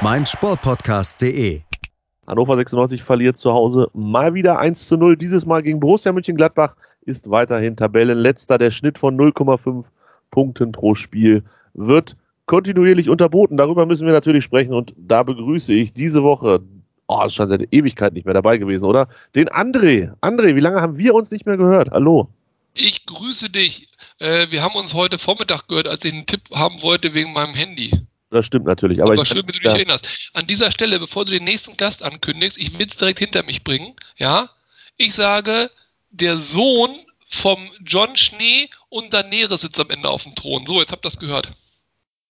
meinsportpodcast.de. Hannover 96 verliert zu Hause mal wieder 1 zu 0. Dieses Mal gegen Borussia Mönchengladbach ist weiterhin Tabellenletzter. Der Schnitt von 0,5 Punkten pro Spiel wird kontinuierlich unterboten. Darüber müssen wir natürlich sprechen und da begrüße ich diese Woche, oh, ist schon seit Ewigkeit nicht mehr dabei gewesen, oder? Den André. André, wie lange haben wir uns nicht mehr gehört? Hallo. Ich grüße dich. Äh, wir haben uns heute Vormittag gehört, als ich einen Tipp haben wollte wegen meinem Handy. Das stimmt natürlich. Aber, aber schön, wenn du dich ja. erinnerst. An dieser Stelle, bevor du den nächsten Gast ankündigst, ich will es direkt hinter mich bringen. Ja, ich sage, der Sohn vom John Schnee und Daenerys sitzt am Ende auf dem Thron. So, jetzt habt ihr das gehört.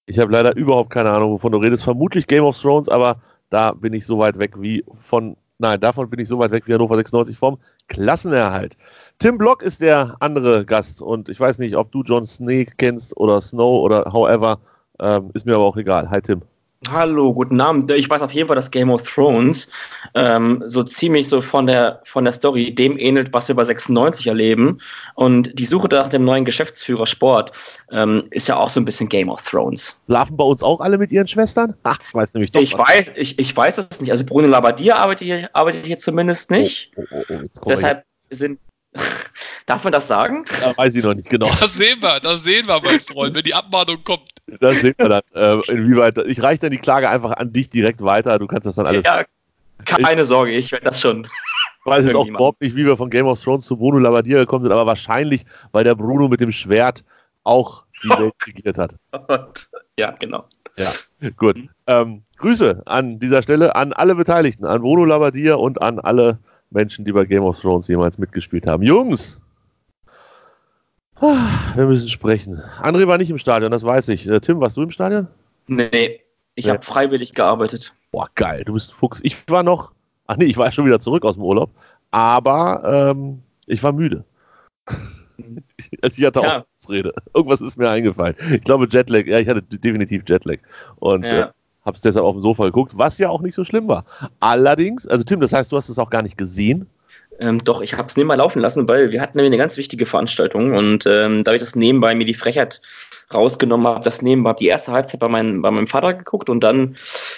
Ich habe leider überhaupt keine Ahnung, wovon du redest. Vermutlich Game of Thrones, aber da bin ich so weit weg wie von, nein, davon bin ich so weit weg wie Hannover 96 vom Klassenerhalt. Tim Block ist der andere Gast und ich weiß nicht, ob du John Snake kennst oder Snow oder however. Ähm, ist mir aber auch egal. Hi Tim. Hallo, guten Abend. Ich weiß auf jeden Fall, dass Game of Thrones ähm, so ziemlich so von der, von der Story dem ähnelt, was wir bei 96 erleben. Und die Suche nach dem neuen Geschäftsführer Sport ähm, ist ja auch so ein bisschen Game of Thrones. Schlafen bei uns auch alle mit ihren Schwestern? Ach, ich weiß nämlich doch. Ich weiß, ich, ich weiß es nicht. Also Bruno Labbadia arbeitet hier, arbeitet hier zumindest nicht. Oh, oh, oh, Deshalb sind Darf man das sagen? Ja, weiß ich noch nicht genau. Das sehen wir, das sehen wir, mein Freund, wenn die Abmahnung kommt. Das sehen wir dann. Äh, inwieweit. Ich reiche dann die Klage einfach an dich direkt weiter. Du kannst das dann alles. Ja, keine ich, Sorge, ich werde das schon. Ich weiß jetzt auch überhaupt nicht, wie wir von Game of Thrones zu Bruno Labbadia gekommen sind, aber wahrscheinlich, weil der Bruno mit dem Schwert auch die Welt regiert hat. ja, genau. Ja, gut. Ähm, Grüße an dieser Stelle an alle Beteiligten, an Bruno Labbadia und an alle Menschen, die bei Game of Thrones jemals mitgespielt haben. Jungs! Wir müssen sprechen. André war nicht im Stadion, das weiß ich. Äh, Tim, warst du im Stadion? Nee, ich nee. habe freiwillig gearbeitet. Boah, geil, du bist ein Fuchs. Ich war noch, ach nee, ich war schon wieder zurück aus dem Urlaub, aber ähm, ich war müde. also ich hatte ja. auch Rede. Irgendwas ist mir eingefallen. Ich glaube Jetlag, ja, ich hatte definitiv Jetlag. Und ja. äh, habe es deshalb auf dem Sofa geguckt, was ja auch nicht so schlimm war. Allerdings, also Tim, das heißt, du hast es auch gar nicht gesehen? Ähm, doch, ich habe es nebenbei laufen lassen, weil wir hatten nämlich eine ganz wichtige Veranstaltung und ähm, da ich das nebenbei mir die Frechheit rausgenommen habe, das nebenbei die erste Halbzeit bei, mein, bei meinem Vater geguckt und dann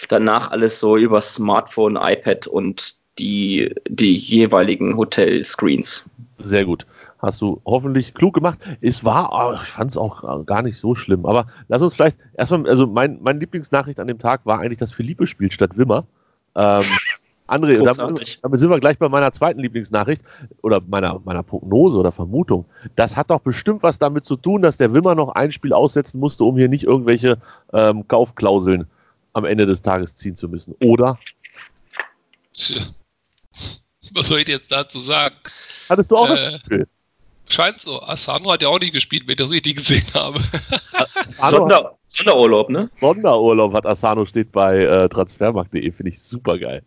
danach alles so über Smartphone, iPad und die, die jeweiligen Hotel-Screens. Sehr gut hast du hoffentlich klug gemacht. Es war, ich fand es auch gar nicht so schlimm. Aber lass uns vielleicht erstmal, also mein, meine Lieblingsnachricht an dem Tag war eigentlich, dass Philippe spielt statt Wimmer. Ähm, André, damit, damit, sind wir gleich bei meiner zweiten Lieblingsnachricht oder meiner, meiner Prognose oder Vermutung. Das hat doch bestimmt was damit zu tun, dass der Wimmer noch ein Spiel aussetzen musste, um hier nicht irgendwelche ähm, Kaufklauseln am Ende des Tages ziehen zu müssen, oder? Tja. Was soll ich jetzt dazu sagen? Hattest du auch äh, das Gefühl? Scheint so. Asano hat ja auch nicht gespielt, wenn ich das richtig gesehen habe. Sonder, Sonderurlaub, ne? Sonderurlaub hat Asano, steht bei äh, transfermarkt.de, finde ich super geil.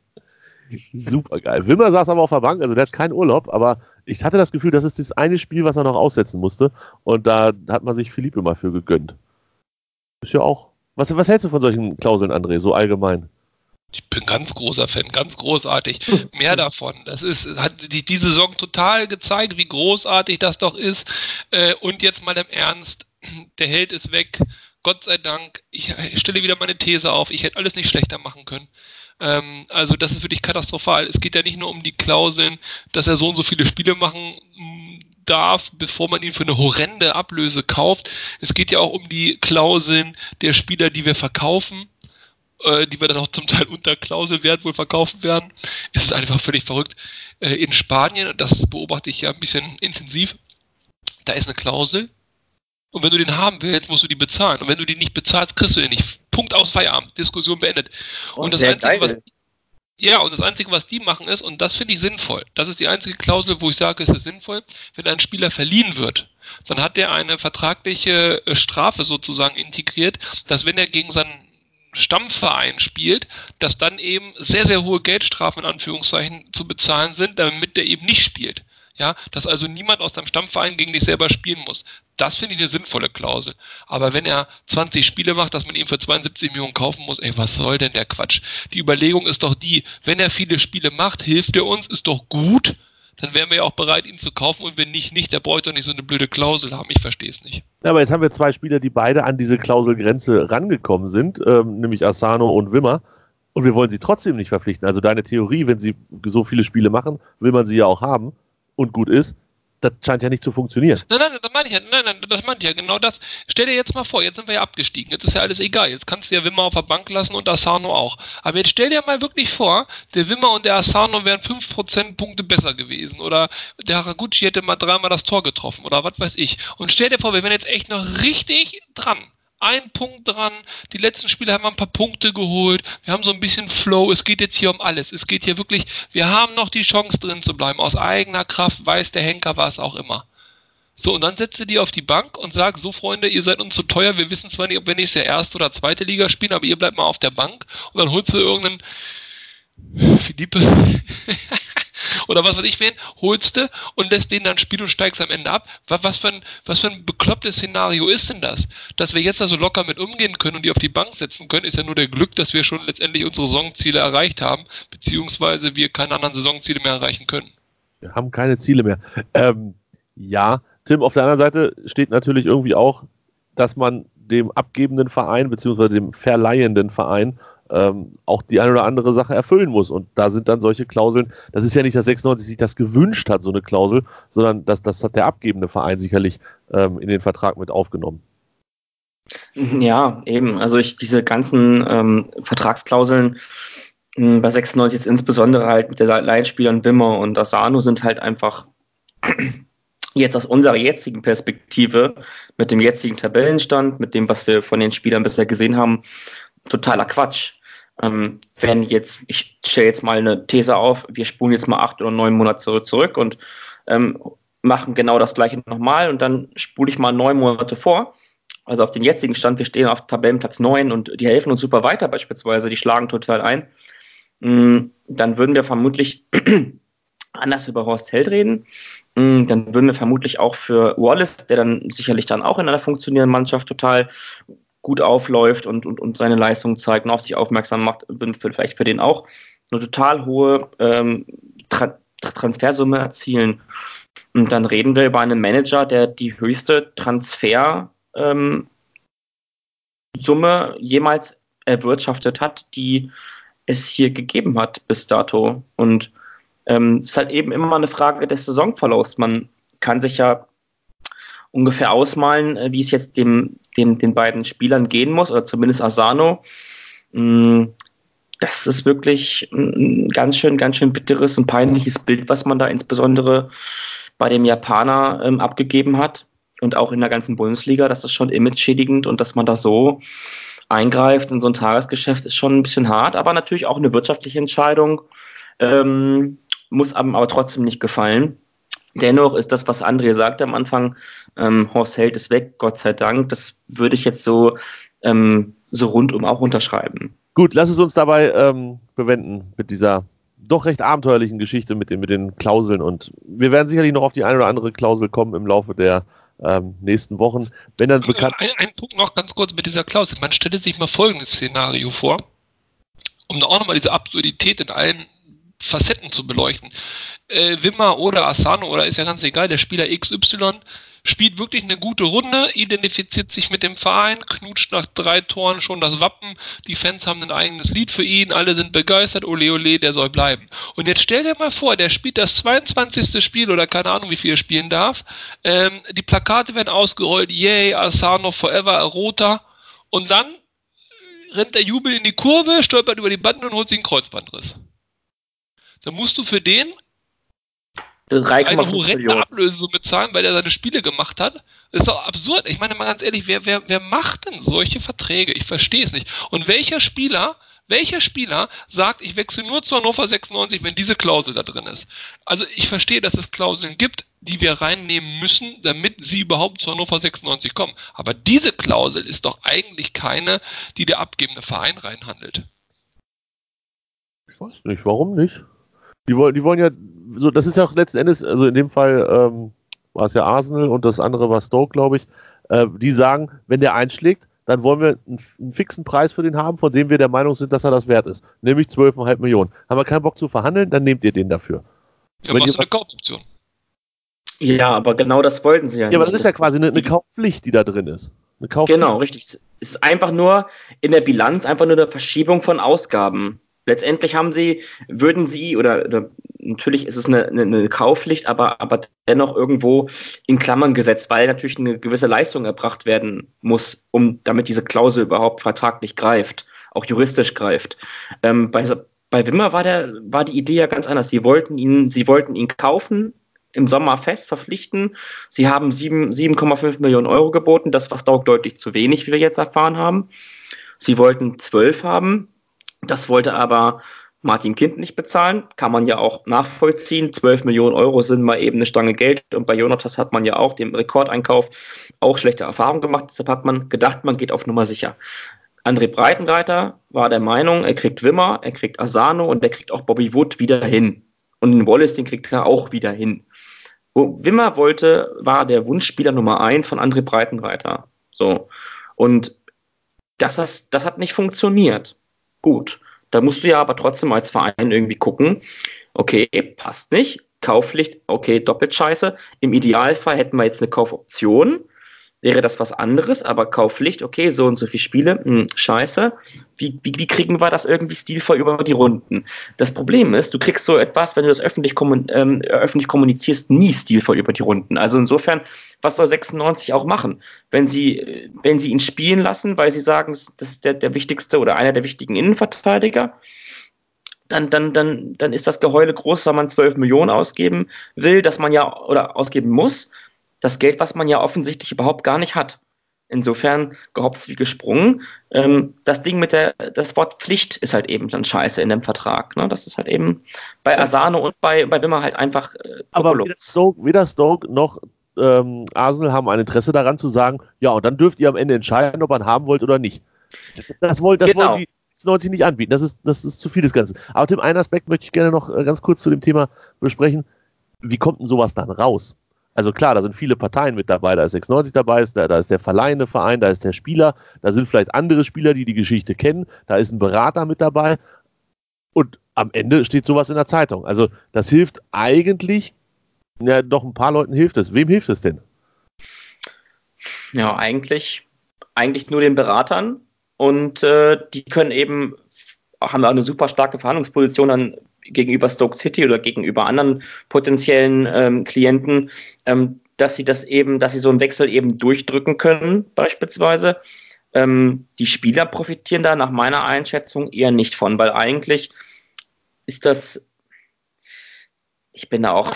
Super geil. Wimmer saß aber auf der Bank, also der hat keinen Urlaub, aber ich hatte das Gefühl, das ist das eine Spiel, was er noch aussetzen musste. Und da hat man sich Philippe mal für gegönnt. Ist ja auch. Was, was hältst du von solchen Klauseln, André, so allgemein? Ich bin ganz großer Fan, ganz großartig. Mehr davon. Das ist, hat die, die Saison total gezeigt, wie großartig das doch ist. Äh, und jetzt mal im Ernst, der Held ist weg. Gott sei Dank. Ich, ich stelle wieder meine These auf. Ich hätte alles nicht schlechter machen können. Ähm, also das ist wirklich katastrophal. Es geht ja nicht nur um die Klauseln, dass er so und so viele Spiele machen darf, bevor man ihn für eine horrende Ablöse kauft. Es geht ja auch um die Klauseln der Spieler, die wir verkaufen äh, die wir dann auch zum Teil unter Klauselwert wohl verkaufen werden. Es ist einfach völlig verrückt. Äh, in Spanien, und das beobachte ich ja ein bisschen intensiv, da ist eine Klausel. Und wenn du den haben willst, musst du die bezahlen. Und wenn du die nicht bezahlst, kriegst du den nicht. Punkt aus Feierabend. Diskussion beendet. Oh, und das Einzige, was, ja, und das Einzige, was die machen, ist, und das finde ich sinnvoll, das ist die einzige Klausel, wo ich sage, es ist sinnvoll, wenn ein Spieler verliehen wird, dann hat er eine vertragliche äh, Strafe sozusagen integriert, dass wenn er gegen seinen Stammverein spielt, dass dann eben sehr, sehr hohe Geldstrafen in Anführungszeichen zu bezahlen sind, damit der eben nicht spielt. Ja, dass also niemand aus deinem Stammverein gegen dich selber spielen muss. Das finde ich eine sinnvolle Klausel. Aber wenn er 20 Spiele macht, dass man ihn für 72 Millionen kaufen muss, ey, was soll denn der Quatsch? Die Überlegung ist doch die, wenn er viele Spiele macht, hilft er uns, ist doch gut, dann wären wir ja auch bereit, ihn zu kaufen und wenn nicht, nicht, der bräuchte doch nicht so eine blöde Klausel haben. Ich verstehe es nicht. Ja, aber jetzt haben wir zwei Spieler, die beide an diese Klauselgrenze rangekommen sind, ähm, nämlich Asano und Wimmer. Und wir wollen sie trotzdem nicht verpflichten. Also deine Theorie, wenn sie so viele Spiele machen, will man sie ja auch haben und gut ist das scheint ja nicht zu funktionieren. Nein, nein, das meine ich ja, nein, nein, das meine ich ja genau das. Stell dir jetzt mal vor, jetzt sind wir ja abgestiegen, jetzt ist ja alles egal, jetzt kannst du ja Wimmer auf der Bank lassen und Asano auch. Aber jetzt stell dir mal wirklich vor, der Wimmer und der Asano wären 5% Punkte besser gewesen oder der Haraguchi hätte mal dreimal das Tor getroffen oder was weiß ich. Und stell dir vor, wir wären jetzt echt noch richtig dran ein Punkt dran. Die letzten Spiele haben wir ein paar Punkte geholt. Wir haben so ein bisschen Flow. Es geht jetzt hier um alles. Es geht hier wirklich, wir haben noch die Chance drin zu bleiben. Aus eigener Kraft weiß der Henker was auch immer. So, und dann setze die auf die Bank und sag, so Freunde, ihr seid uns zu teuer. Wir wissen zwar nicht, ob wir nächstes Jahr erste oder zweite Liga spielen, aber ihr bleibt mal auf der Bank. Und dann holst du irgendeinen Philippe oder was weiß ich wen, holst du und lässt den dann spielen und steigst am Ende ab. Was für, ein, was für ein beklopptes Szenario ist denn das? Dass wir jetzt da so locker mit umgehen können und die auf die Bank setzen können, ist ja nur der Glück, dass wir schon letztendlich unsere Saisonziele erreicht haben, beziehungsweise wir keine anderen Saisonziele mehr erreichen können. Wir haben keine Ziele mehr. Ähm, ja, Tim, auf der anderen Seite steht natürlich irgendwie auch, dass man dem abgebenden Verein beziehungsweise dem verleihenden Verein ähm, auch die eine oder andere Sache erfüllen muss. Und da sind dann solche Klauseln, das ist ja nicht, dass 96 sich das gewünscht hat, so eine Klausel, sondern das, das hat der abgebende Verein sicherlich ähm, in den Vertrag mit aufgenommen. Ja, eben. Also ich diese ganzen ähm, Vertragsklauseln hm, bei 96 jetzt insbesondere halt mit der Laienspielern Wimmer und Asano sind halt einfach jetzt aus unserer jetzigen Perspektive, mit dem jetzigen Tabellenstand, mit dem, was wir von den Spielern bisher gesehen haben, totaler Quatsch. Ähm, wenn jetzt, ich stelle jetzt mal eine These auf, wir spulen jetzt mal acht oder neun Monate zurück und ähm, machen genau das gleiche nochmal und dann spule ich mal neun Monate vor. Also auf den jetzigen Stand, wir stehen auf Tabellenplatz 9 und die helfen uns super weiter beispielsweise, die schlagen total ein. Mm, dann würden wir vermutlich anders über Horst Held reden. Mm, dann würden wir vermutlich auch für Wallace, der dann sicherlich dann auch in einer funktionierenden Mannschaft total gut aufläuft und, und, und seine Leistung zeigt und auf sich aufmerksam macht, würden vielleicht für den auch eine total hohe ähm, Tra Transfersumme erzielen. Und dann reden wir über einen Manager, der die höchste Transfersumme ähm, jemals erwirtschaftet hat, die es hier gegeben hat bis dato. Und ähm, es ist halt eben immer eine Frage des Saisonverlaufs. Man kann sich ja ungefähr ausmalen, äh, wie es jetzt dem, dem, den beiden Spielern gehen muss, oder zumindest Asano. Mm, das ist wirklich ein ganz schön, ganz schön bitteres und peinliches Bild, was man da insbesondere bei dem Japaner ähm, abgegeben hat und auch in der ganzen Bundesliga. Das ist schon image-schädigend und dass man da so eingreift in so ein Tagesgeschäft ist schon ein bisschen hart, aber natürlich auch eine wirtschaftliche Entscheidung. Ähm, muss einem aber trotzdem nicht gefallen. Dennoch ist das, was André sagte am Anfang, ähm, Horst Held ist weg, Gott sei Dank. Das würde ich jetzt so, ähm, so rundum auch unterschreiben. Gut, lass es uns dabei ähm, bewenden mit dieser doch recht abenteuerlichen Geschichte mit den, mit den Klauseln. Und wir werden sicherlich noch auf die eine oder andere Klausel kommen im Laufe der ähm, nächsten Wochen. Wenn dann bekannt. Ein, ein Punkt noch ganz kurz mit dieser Klausel. Man stelle sich mal folgendes Szenario vor, um da auch nochmal diese Absurdität in allen Facetten zu beleuchten. Äh, Wimmer oder Asano oder ist ja ganz egal, der Spieler XY spielt wirklich eine gute Runde, identifiziert sich mit dem Verein, knutscht nach drei Toren schon das Wappen, die Fans haben ein eigenes Lied für ihn, alle sind begeistert, ole ole, der soll bleiben. Und jetzt stell dir mal vor, der spielt das 22. Spiel oder keine Ahnung, wie viel er spielen darf, ähm, die Plakate werden ausgerollt, yay, Asano forever, Rota, und dann rennt der Jubel in die Kurve, stolpert über die Bande und holt sich einen Kreuzbandriss dann musst du für den eine horrende Ablösung bezahlen, weil er seine Spiele gemacht hat. Das ist doch absurd. Ich meine mal ganz ehrlich, wer, wer, wer macht denn solche Verträge? Ich verstehe es nicht. Und welcher Spieler Welcher Spieler sagt, ich wechsle nur zu Hannover 96, wenn diese Klausel da drin ist? Also ich verstehe, dass es Klauseln gibt, die wir reinnehmen müssen, damit sie überhaupt zu Hannover 96 kommen. Aber diese Klausel ist doch eigentlich keine, die der abgebende Verein reinhandelt. Ich weiß nicht, warum nicht? Die wollen, die wollen ja, so, das ist ja auch letzten Endes, also in dem Fall ähm, war es ja Arsenal und das andere war Stoke, glaube ich. Äh, die sagen, wenn der einschlägt, dann wollen wir einen, einen, fixen Preis für den haben, von dem wir der Meinung sind, dass er das wert ist. Nämlich 12,5 Millionen. Haben wir keinen Bock zu verhandeln, dann nehmt ihr den dafür. Ja, machst du eine Kaufoption. Ja, aber genau das wollten sie ja. Ja, aber das ist ja quasi eine, eine Kaufpflicht, die da drin ist. genau, richtig. Es ist einfach nur in der Bilanz einfach nur eine Verschiebung von Ausgaben. Letztendlich haben sie, würden sie, oder, oder natürlich ist es eine, eine, Kaufpflicht, aber, aber dennoch irgendwo in Klammern gesetzt, weil natürlich eine gewisse Leistung erbracht werden muss, um damit diese Klausel überhaupt vertraglich greift, auch juristisch greift. Ähm, bei, bei Wimmer war, der, war die Idee ja ganz anders. Sie wollten ihn, sie wollten ihn kaufen, im Sommer fest verpflichten. Sie haben 7,5 Millionen Euro geboten. Das war deutlich zu wenig, wie wir jetzt erfahren haben. Sie wollten 12 haben. Das wollte aber Martin Kind nicht bezahlen. Kann man ja auch nachvollziehen. 12 Millionen Euro sind mal eben eine Stange Geld. Und bei Jonatas hat man ja auch dem Rekordeinkauf auch schlechte Erfahrungen gemacht. Deshalb hat man gedacht, man geht auf Nummer sicher. André Breitenreiter war der Meinung, er kriegt Wimmer, er kriegt Asano und er kriegt auch Bobby Wood wieder hin. Und den Wallace, den kriegt er auch wieder hin. Wo Wimmer wollte, war der Wunschspieler Nummer eins von André Breitenreiter. So. Und das, das, das hat nicht funktioniert. Gut. Da musst du ja aber trotzdem als Verein irgendwie gucken, okay, passt nicht, Kaufpflicht, okay, doppelt scheiße. Im Idealfall hätten wir jetzt eine Kaufoption, wäre das was anderes, aber Kaufpflicht, okay, so und so viele Spiele, mh, hm, scheiße. Wie, wie, wie, kriegen wir das irgendwie stilvoll über die Runden? Das Problem ist, du kriegst so etwas, wenn du das öffentlich, kommun ähm, öffentlich kommunizierst, nie stilvoll über die Runden. Also insofern, was soll 96 auch machen? Wenn sie, wenn sie ihn spielen lassen, weil sie sagen, das ist der, der wichtigste oder einer der wichtigen Innenverteidiger, dann, dann, dann, dann ist das Geheule groß, weil man 12 Millionen ausgeben will, dass man ja oder ausgeben muss das Geld, was man ja offensichtlich überhaupt gar nicht hat. Insofern gehopst wie gesprungen. Ähm, das Ding mit der, das Wort Pflicht ist halt eben dann scheiße in dem Vertrag. Ne? Das ist halt eben bei Asano und bei, bei Wimmer halt einfach. Äh, Aber weder Stoke, weder Stoke noch ähm, Arsenal haben ein Interesse daran zu sagen, ja, und dann dürft ihr am Ende entscheiden, ob ihn haben wollt oder nicht. Das, wollt, das genau. wollen die 90 nicht anbieten. Das ist, das ist zu viel des Ganzen. Aber dem einen Aspekt möchte ich gerne noch äh, ganz kurz zu dem Thema besprechen. Wie kommt denn sowas dann raus? Also klar, da sind viele Parteien mit dabei. Da ist 96 dabei, da, da ist der verleihende Verein, da ist der Spieler, da sind vielleicht andere Spieler, die die Geschichte kennen, da ist ein Berater mit dabei. Und am Ende steht sowas in der Zeitung. Also das hilft eigentlich, ja, doch ein paar Leuten hilft es. Wem hilft es denn? Ja, eigentlich, eigentlich nur den Beratern. Und äh, die können eben, haben eine super starke Verhandlungsposition dann gegenüber Stoke City oder gegenüber anderen potenziellen ähm, Klienten, ähm, dass sie das eben, dass sie so einen Wechsel eben durchdrücken können, beispielsweise. Ähm, die Spieler profitieren da nach meiner Einschätzung eher nicht von, weil eigentlich ist das, ich bin da auch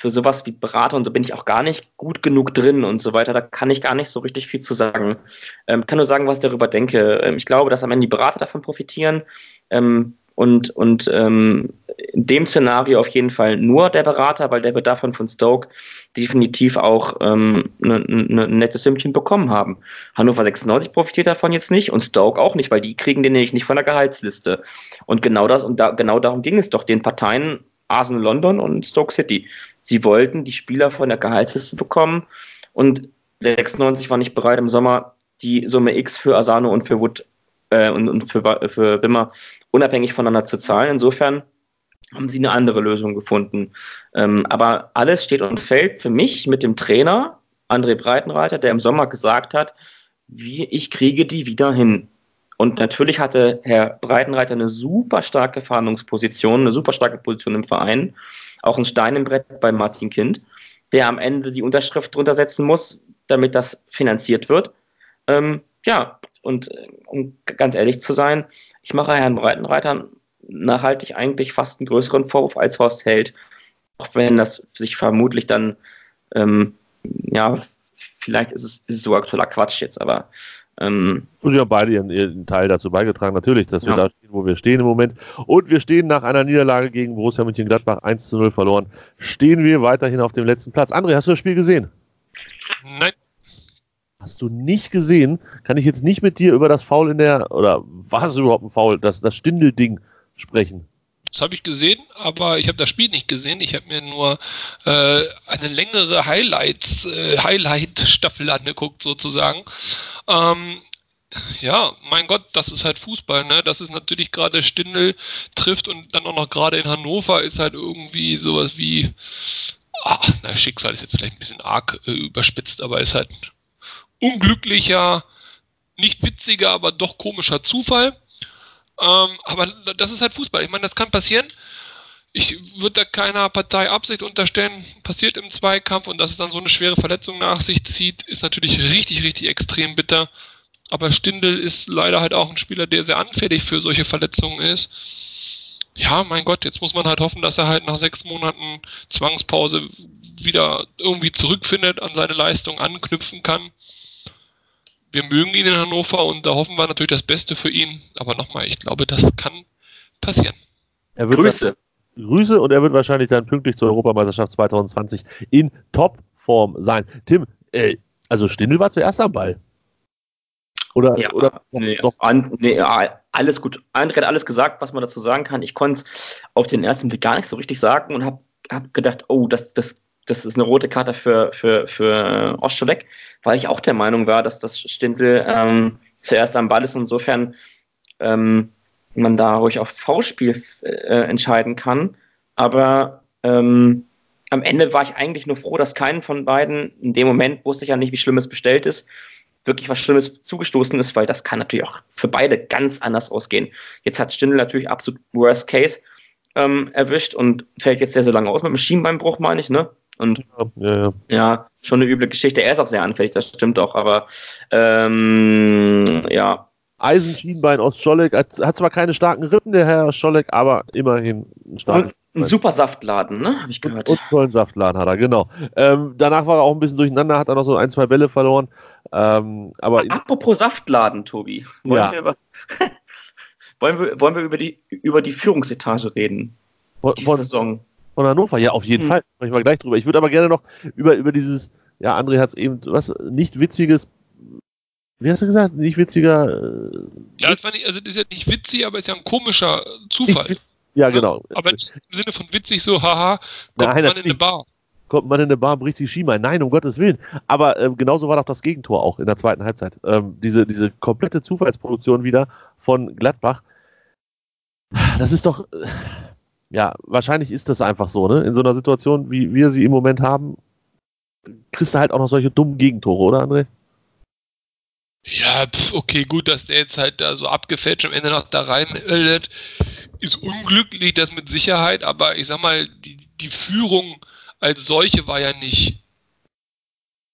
für sowas wie Berater und so bin ich auch gar nicht gut genug drin und so weiter. Da kann ich gar nicht so richtig viel zu sagen. Ähm, kann nur sagen, was ich darüber denke. Ähm, ich glaube, dass am Ende die Berater davon profitieren. Ähm, und, und ähm, in dem Szenario auf jeden Fall nur der Berater, weil der wird davon von Stoke definitiv auch ähm, ne, ne, ein nettes Sümmchen bekommen haben. Hannover 96 profitiert davon jetzt nicht und Stoke auch nicht, weil die kriegen den nämlich nicht von der Gehaltsliste. Und genau das, und da, genau darum ging es doch den Parteien Arsenal London und Stoke City. Sie wollten die Spieler von der Gehaltsliste bekommen und 96 war nicht bereit im Sommer die Summe X für Asano und für Wood äh, und, und für, für Wimmer unabhängig voneinander zu zahlen. Insofern haben sie eine andere Lösung gefunden. Ähm, aber alles steht und fällt für mich mit dem Trainer, André Breitenreiter, der im Sommer gesagt hat, wie ich kriege die wieder hin. Und natürlich hatte Herr Breitenreiter eine super starke Verhandlungsposition, eine super starke Position im Verein, auch ein Stein im Brett bei Martin Kind, der am Ende die Unterschrift drunter setzen muss, damit das finanziert wird. Ähm, ja, und um ganz ehrlich zu sein, ich mache Herrn Breitenreiter nachhaltig eigentlich fast einen größeren Vorwurf als Horst Held, auch wenn das sich vermutlich dann, ähm, ja, vielleicht ist es, ist es so aktueller Quatsch jetzt, aber Ähm, und wir haben beide ihren, ihren, Teil dazu beigetragen, natürlich, dass wir Ja. da stehen, wo wir stehen im Moment. Und wir stehen nach einer Niederlage gegen Borussia Mönchengladbach 1 zu 0 verloren. Stehen wir weiterhin auf dem letzten Platz. André, hast du das Spiel gesehen? Nein, Hast du nicht gesehen? Kann ich jetzt nicht mit dir über das Foul in der, oder war es überhaupt ein Foul, das, das Stindelding sprechen? das habe ich gesehen, aber ich habe das Spiel nicht gesehen. Ich habe mir nur äh, eine längere Highlights, äh, Highlight-Staffel angeguckt, sozusagen. Ähm, ja, mein Gott, das ist halt Fußball, ne? Das ist natürlich gerade Stindel trifft und dann auch noch gerade in Hannover ist halt irgendwie sowas wie, ach, na, Schicksal ist jetzt vielleicht ein bisschen arg äh, überspitzt, aber ist halt unglücklicher, nicht witziger, aber doch komischer Zufall. Ähm, aber das ist halt Fußball. Ich meine, das kann passieren. Ich würde da keiner Partei Absicht unterstellen. Passiert im Zweikampf und dass es dann so eine schwere Verletzung nach sich zieht, ist natürlich richtig, richtig extrem bitter. Aber Stindel ist leider halt auch ein Spieler, der sehr anfällig für solche Verletzungen ist. Ja, mein Gott, jetzt muss man halt hoffen, dass er halt nach sechs Monaten Zwangspause wieder irgendwie zurückfindet, an seine Leistung anknüpfen kann. Wir mögen ihn in Hannover und da hoffen wir natürlich das Beste für ihn. Aber nochmal, ich glaube, das kann passieren. Er wird Grüße. Grüße und er wird wahrscheinlich dann pünktlich zur Europameisterschaft 2020 in Topform sein. Tim, äh, also Stindl war zuerst am Ball. Oder, Ja, oder nee, doch, an, nee, ja, alles gut. André hat alles gesagt, was man dazu sagen kann. Ich konnte es auf den ersten Blick gar nicht so richtig sagen und habe hab gedacht, oh, das, das, das ist eine rote Karte für, für, für Ostscholek, weil ich auch der Meinung war, dass das Stindl ähm, zuerst am Ball ist. Insofern ähm, man da ruhig auf V-Spiel äh, entscheiden kann. Aber ähm, am Ende war ich eigentlich nur froh, dass keinen von beiden, in dem Moment wusste ich ja nicht, wie schlimm es bestellt ist, wirklich was Schlimmes zugestoßen ist, weil das kann natürlich auch für beide ganz anders ausgehen. Jetzt hat Stindl natürlich absolut Worst Case ähm, erwischt und fällt jetzt sehr, sehr lange aus mit dem Schienbeinbruch, meine ich, ne? Und ja, ja. ja, schon eine üble Geschichte. Er ist auch sehr anfällig, das stimmt auch, aber ähm, ja, Eisenschienbein aus Scholleck. Hat, zwar keine starken Rippen, der Herr Scholleck, aber immerhin ein starkes und ein super Saftladen, ne? Habe ich gehört. Und tollen Saftladen hat er, genau. Ähm, danach war er auch ein bisschen durcheinander, hat er noch so ein, zwei Bälle verloren. Ähm, aber Apropos Saftladen, Tobi. Wollen, Ja. wir, über, wollen, wir, wollen wir über die, über die Führungsetage reden? von, von, Saison. Von Hannover, ja, auf jeden Hm. Fall. Sprechen wir gleich drüber. Ich würde aber gerne noch über, über dieses, ja, André hat es eben, was, nicht witziges, wie hast du gesagt? Nicht witziger, äh, Ja, das war nicht, also das ist ja nicht witzig, aber ist ja ein komischer Zufall. Nicht ja, genau. Aber nicht im Sinne von witzig so, haha, kommt Nein, man in eine Bar. kommt man in eine Bar, bricht sich Schienbein. Nein, um Gottes Willen. Aber ähm, genauso war doch das Gegentor auch in der zweiten Halbzeit. Ähm, diese, diese komplette Zufallsproduktion wieder von Gladbach. Das ist doch, äh, ja, wahrscheinlich ist das einfach so, ne? In so einer Situation, wie wir sie im Moment haben, kriegst du halt auch noch solche dummen Gegentore, oder André? Ja, pf, okay, gut, dass der jetzt halt da so abgefälscht am Ende noch da rein äh, ist unglücklich, das mit Sicherheit, aber ich sag mal, die, die Führung als solche war ja nicht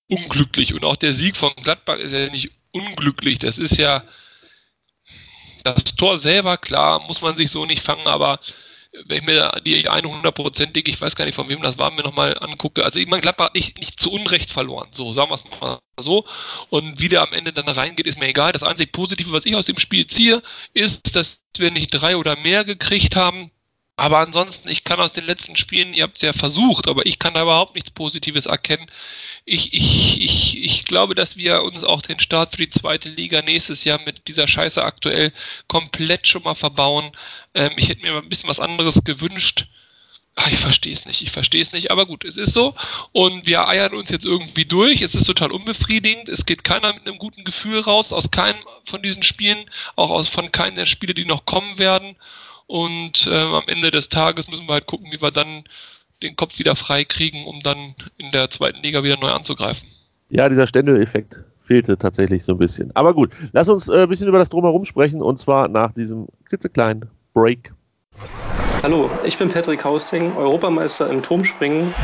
unglücklich und auch der Sieg von Gladbach ist ja nicht unglücklich. Das ist ja das Tor selber, klar, muss man sich so nicht fangen, aber wenn ich mir die 100%ige, ich weiß gar nicht von wem das war, mir nochmal angucke, also ich meine, Gladbach hat nicht, nicht zu Unrecht verloren, so, sagen wir es mal so. Und wie der am Ende dann reingeht, ist mir egal. Das einzig Positive, was ich aus dem Spiel ziehe, ist, dass wir nicht drei oder mehr gekriegt haben. Aber ansonsten, ich kann aus den letzten Spielen, ihr habt es ja versucht, aber ich kann da überhaupt nichts Positives erkennen. Ich, ich, ich, ich glaube, dass wir uns auch den Start für die zweite Liga nächstes Jahr mit dieser Scheiße aktuell komplett schon mal verbauen. Ähm, ich hätte mir ein bisschen was anderes gewünscht. Ach, ich verstehe es nicht, ich verstehe es nicht, aber gut, es ist so. Und wir eiern uns jetzt irgendwie durch. Es ist total unbefriedigend. Es geht keiner mit einem guten Gefühl raus, aus keinem von diesen Spielen, auch aus, von keinem der Spiele, die noch kommen werden. Und ähm, am Ende des Tages müssen wir halt gucken, wie wir dann den Kopf wieder frei kriegen, um dann in der zweiten Liga wieder neu anzugreifen. Ja, dieser Stände-Effekt fehlte tatsächlich so ein bisschen. Aber gut, lass uns äh, ein bisschen über das Drumherum sprechen und zwar nach diesem klitzekleinen Break. Hallo, ich bin Patrick Hausting, Europameister im Turmspringen.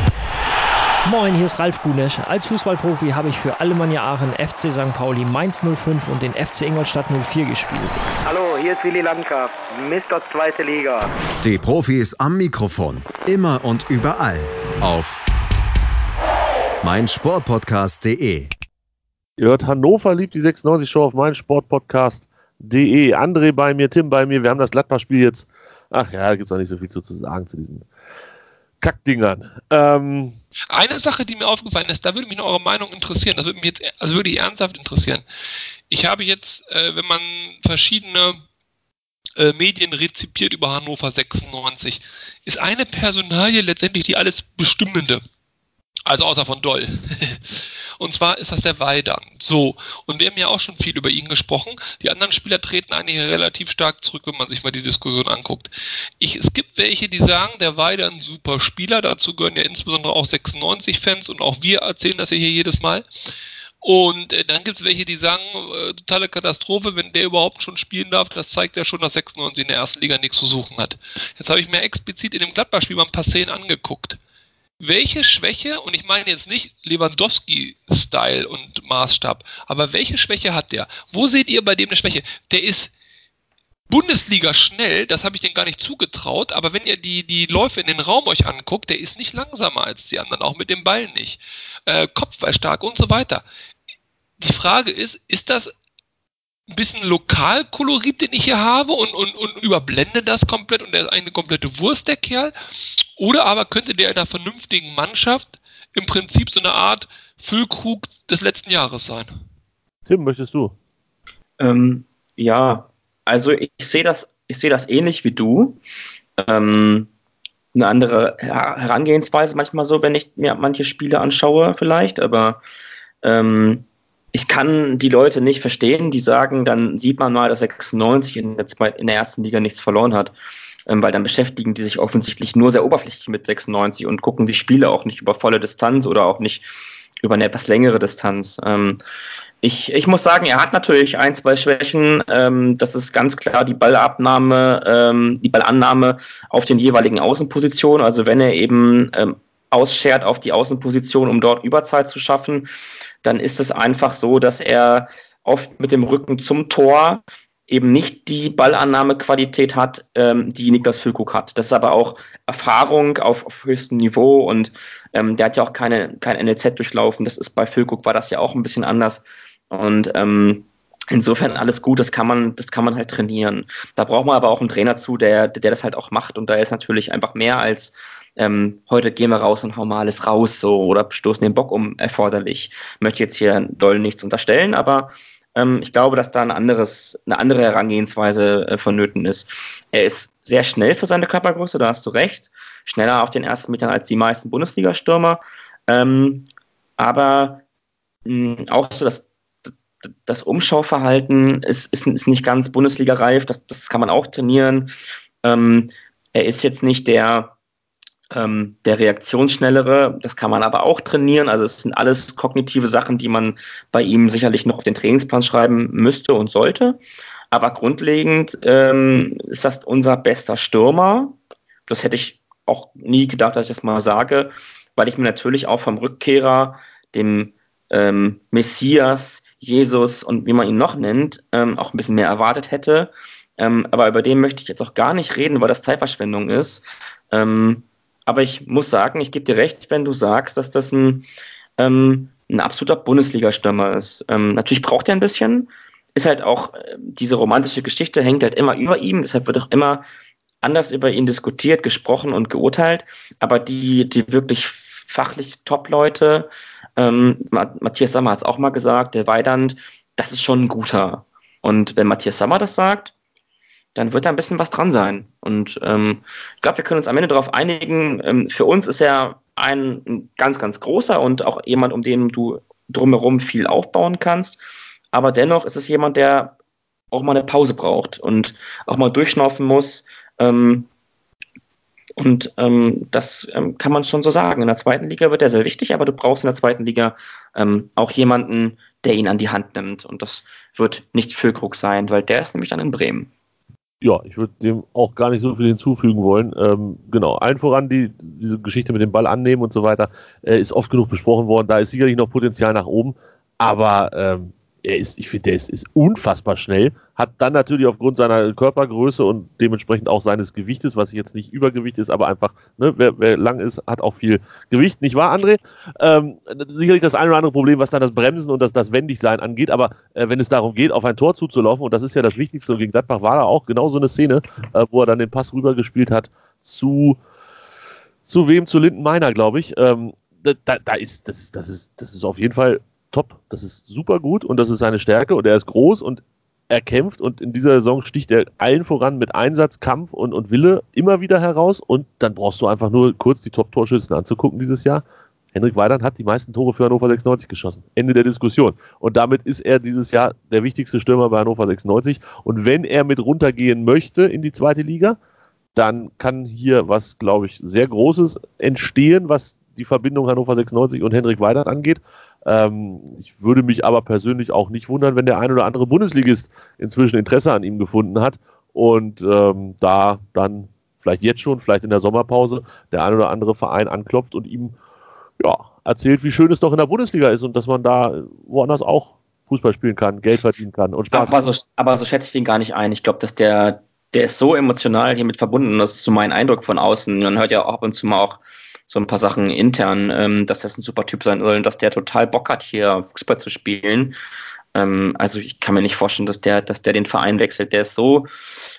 Moin, hier ist Ralf Gunesch. Als Fußballprofi habe ich für Alemannia Aachen, FC St. Pauli, Mainz 05 und den FC Ingolstadt 04 gespielt. Hallo, hier ist Willi Landgraf, Mr. Zweite Liga. Die Profis am Mikrofon. Immer und überall. Auf meinsportpodcast.de Ihr hört Hannover liebt die 96 Show auf meinen Sportpodcast.de. André bei mir, Tim bei mir. Wir haben das Gladbach-Spiel jetzt. Ach ja, da gibt es auch nicht so viel zu, zu sagen zu diesen Kackdingern. Ähm, Eine Sache, die mir aufgefallen ist, da würde mich noch eure Meinung interessieren. Das würde mich jetzt also wirklich ernsthaft interessieren. Ich habe jetzt, äh, wenn man verschiedene äh, Medien rezipiert über Hannover 96, ist eine Personalie letztendlich die alles Bestimmende. Also außer von Doll. und zwar ist das der Weidern. So. Und wir haben ja auch schon viel über ihn gesprochen. Die anderen Spieler treten eigentlich relativ stark zurück, wenn man sich mal die Diskussion anguckt. Ich, es gibt welche, die sagen, der Weidern super Spieler. Dazu gehören ja insbesondere auch 96-Fans und auch wir erzählen das ja hier jedes Mal. Und äh, dann gibt es welche, die sagen, äh, totale Katastrophe, wenn der überhaupt schon spielen darf, das zeigt ja schon, dass 96 in der ersten Liga nichts zu suchen hat. Jetzt habe ich mir explizit in dem Gladbach-Spiel mal ein paar Szenen angeguckt welche Schwäche, und ich meine jetzt nicht Lewandowski-Style und Maßstab, aber welche Schwäche hat der? Wo seht ihr bei dem eine Schwäche? Der ist Bundesliga schnell, das habe ich denen gar nicht zugetraut, aber wenn ihr die, die Läufe in den Raum euch anguckt, der ist nicht langsamer als die anderen, auch mit dem Ball nicht. Äh, Kopfball stark und so weiter. Die Frage ist, ist das ein bisschen Lokalkolorit, den ich hier habe und, und, und überblende das komplett und der ist eine komplette Wurst, der Kerl. Oder aber könnte der in einer vernünftigen Mannschaft im Prinzip so eine Art Füllkrug des letzten Jahres sein. Tim, möchtest du? Ähm, ja, also ich sehe das, ich sehe das ähnlich wie du. Ähm, eine andere Herangehensweise manchmal so, wenn ich mir manche Spiele anschaue, vielleicht, aber ähm, ich kann die Leute nicht verstehen, die sagen, dann sieht man mal, dass 96 in der, zweiten, in der ersten Liga nichts verloren hat. Ähm, weil dann beschäftigen die sich offensichtlich nur sehr oberflächlich mit 96 und gucken die Spiele auch nicht über volle Distanz oder auch nicht über eine etwas längere Distanz. Ähm, ich, ich muss sagen, er hat natürlich ein, zwei Schwächen. Ähm, das ist ganz klar die Ballabnahme, ähm, die Ballannahme auf den jeweiligen Außenpositionen. Also wenn er eben ähm, ausschert auf die Außenposition, um dort Überzeit zu schaffen, dann ist es einfach so, dass er oft mit dem Rücken zum Tor eben nicht die Ballannahmequalität hat, ähm, die Niklas Füllkrug hat. Das ist aber auch Erfahrung auf, auf höchstem Niveau und ähm, der hat ja auch keine, kein NLZ durchlaufen. Das ist bei Füllkrug war das ja auch ein bisschen anders. Und ähm, insofern alles gut, das kann man, das kann man halt trainieren. Da braucht man aber auch einen Trainer zu, der, der das halt auch macht. Und da ist natürlich einfach mehr als ähm, heute gehen wir raus und hauen mal alles raus, so oder stoßen den Bock um erforderlich. Ich möchte jetzt hier doll nichts unterstellen, aber ähm, ich glaube, dass da ein anderes, eine andere Herangehensweise äh, vonnöten ist. Er ist sehr schnell für seine Körpergröße, da hast du recht. Schneller auf den ersten Metern als die meisten Bundesliga-Stürmer. Ähm, aber mh, auch so das, das Umschauverhalten ist, ist, ist nicht ganz Bundesliga-reif. Das, das kann man auch trainieren. Ähm, er ist jetzt nicht der, ähm, der Reaktionsschnellere, das kann man aber auch trainieren. Also es sind alles kognitive Sachen, die man bei ihm sicherlich noch auf den Trainingsplan schreiben müsste und sollte. Aber grundlegend ähm, ist das unser bester Stürmer. Das hätte ich auch nie gedacht, dass ich das mal sage, weil ich mir natürlich auch vom Rückkehrer, dem ähm, Messias, Jesus und wie man ihn noch nennt, ähm, auch ein bisschen mehr erwartet hätte. Ähm, aber über den möchte ich jetzt auch gar nicht reden, weil das Zeitverschwendung ist. Ähm, aber ich muss sagen, ich gebe dir recht, wenn du sagst, dass das ein, ähm, ein absoluter Bundesliga-Stürmer ist. Ähm, natürlich braucht er ein bisschen, ist halt auch äh, diese romantische Geschichte hängt halt immer über ihm, deshalb wird auch immer anders über ihn diskutiert, gesprochen und geurteilt. Aber die, die wirklich fachlich Top-Leute, ähm, Matthias Sammer hat es auch mal gesagt, der Weidand, das ist schon ein guter. Und wenn Matthias Sammer das sagt, dann wird da ein bisschen was dran sein. Und ähm, ich glaube, wir können uns am Ende darauf einigen. Ähm, für uns ist er ein, ganz, ganz großer und auch jemand, um den du drumherum viel aufbauen kannst. Aber dennoch ist es jemand, der auch mal eine Pause braucht und auch mal durchschnaufen muss. Ähm, und ähm, das ähm, kann man schon so sagen. In der zweiten Liga wird er sehr wichtig, aber du brauchst in der zweiten Liga ähm, auch jemanden, der ihn an die Hand nimmt. Und das wird nicht Füllkrug sein, weil der ist nämlich dann in Bremen ja, ich würde dem auch gar nicht so viel hinzufügen wollen. Ähm, genau, allen voran die, diese Geschichte mit dem Ball annehmen und so weiter äh, ist oft genug besprochen worden. Da ist sicherlich noch Potenzial nach oben, aber ähm, er ist, ich finde, der ist, ist unfassbar schnell, hat dann natürlich aufgrund seiner Körpergröße und dementsprechend auch seines Gewichtes, was jetzt nicht Übergewicht ist, aber einfach, ne, wer, wer lang ist, hat auch viel Gewicht, nicht wahr, André? Ähm, sicherlich das ein oder andere Problem, was dann das Bremsen und das, das Wendigsein angeht, aber äh, wenn es darum geht, auf ein Tor zuzulaufen, und das ist ja das Wichtigste, und gegen Gladbach war da auch genau so eine Szene, äh, wo er dann den Pass rübergespielt hat zu, zu wem? Zu Linden Meiner, glaube ich. Ähm, da, da ist, das, das, ist, das ist auf jeden Fall top. Das ist super gut und das ist seine Stärke und er ist groß und er kämpft und in dieser Saison sticht er allen voran mit Einsatz, Kampf und, und Wille immer wieder heraus und dann brauchst du einfach nur kurz die Top-Torschützen anzugucken dieses Jahr. Henrik Weidand hat die meisten Tore für Hannover 96 geschossen. Ende der Diskussion. Und damit ist er dieses Jahr der wichtigste Stürmer bei Hannover 96. Und wenn er mit runtergehen möchte in die zweite Liga, dann kann hier was, glaube ich, sehr Großes entstehen, was die Verbindung Hannover 96 und Henrik Weidand angeht. Ähm, ich würde mich aber persönlich auch nicht wundern, wenn der ein oder andere Bundesligist inzwischen Interesse an ihm gefunden hat und ähm, da dann vielleicht jetzt schon, vielleicht in der Sommerpause, der ein oder andere Verein anklopft und ihm ja, erzählt, wie schön es doch in der Bundesliga ist und dass man da woanders auch Fußball spielen kann, Geld verdienen kann und Spaß. Aber so, aber so schätze ich den gar nicht ein. Ich glaube, dass der, der ist so emotional hiermit verbunden. Das ist so mein Eindruck von außen. Man hört ja auch ab und zu mal auch so ein paar Sachen intern, ähm, dass das ein super Typ sein soll und dass der total Bock hat, hier Fußball zu spielen. Ähm, also ich kann mir nicht vorstellen, dass der, dass der den Verein wechselt. Der ist so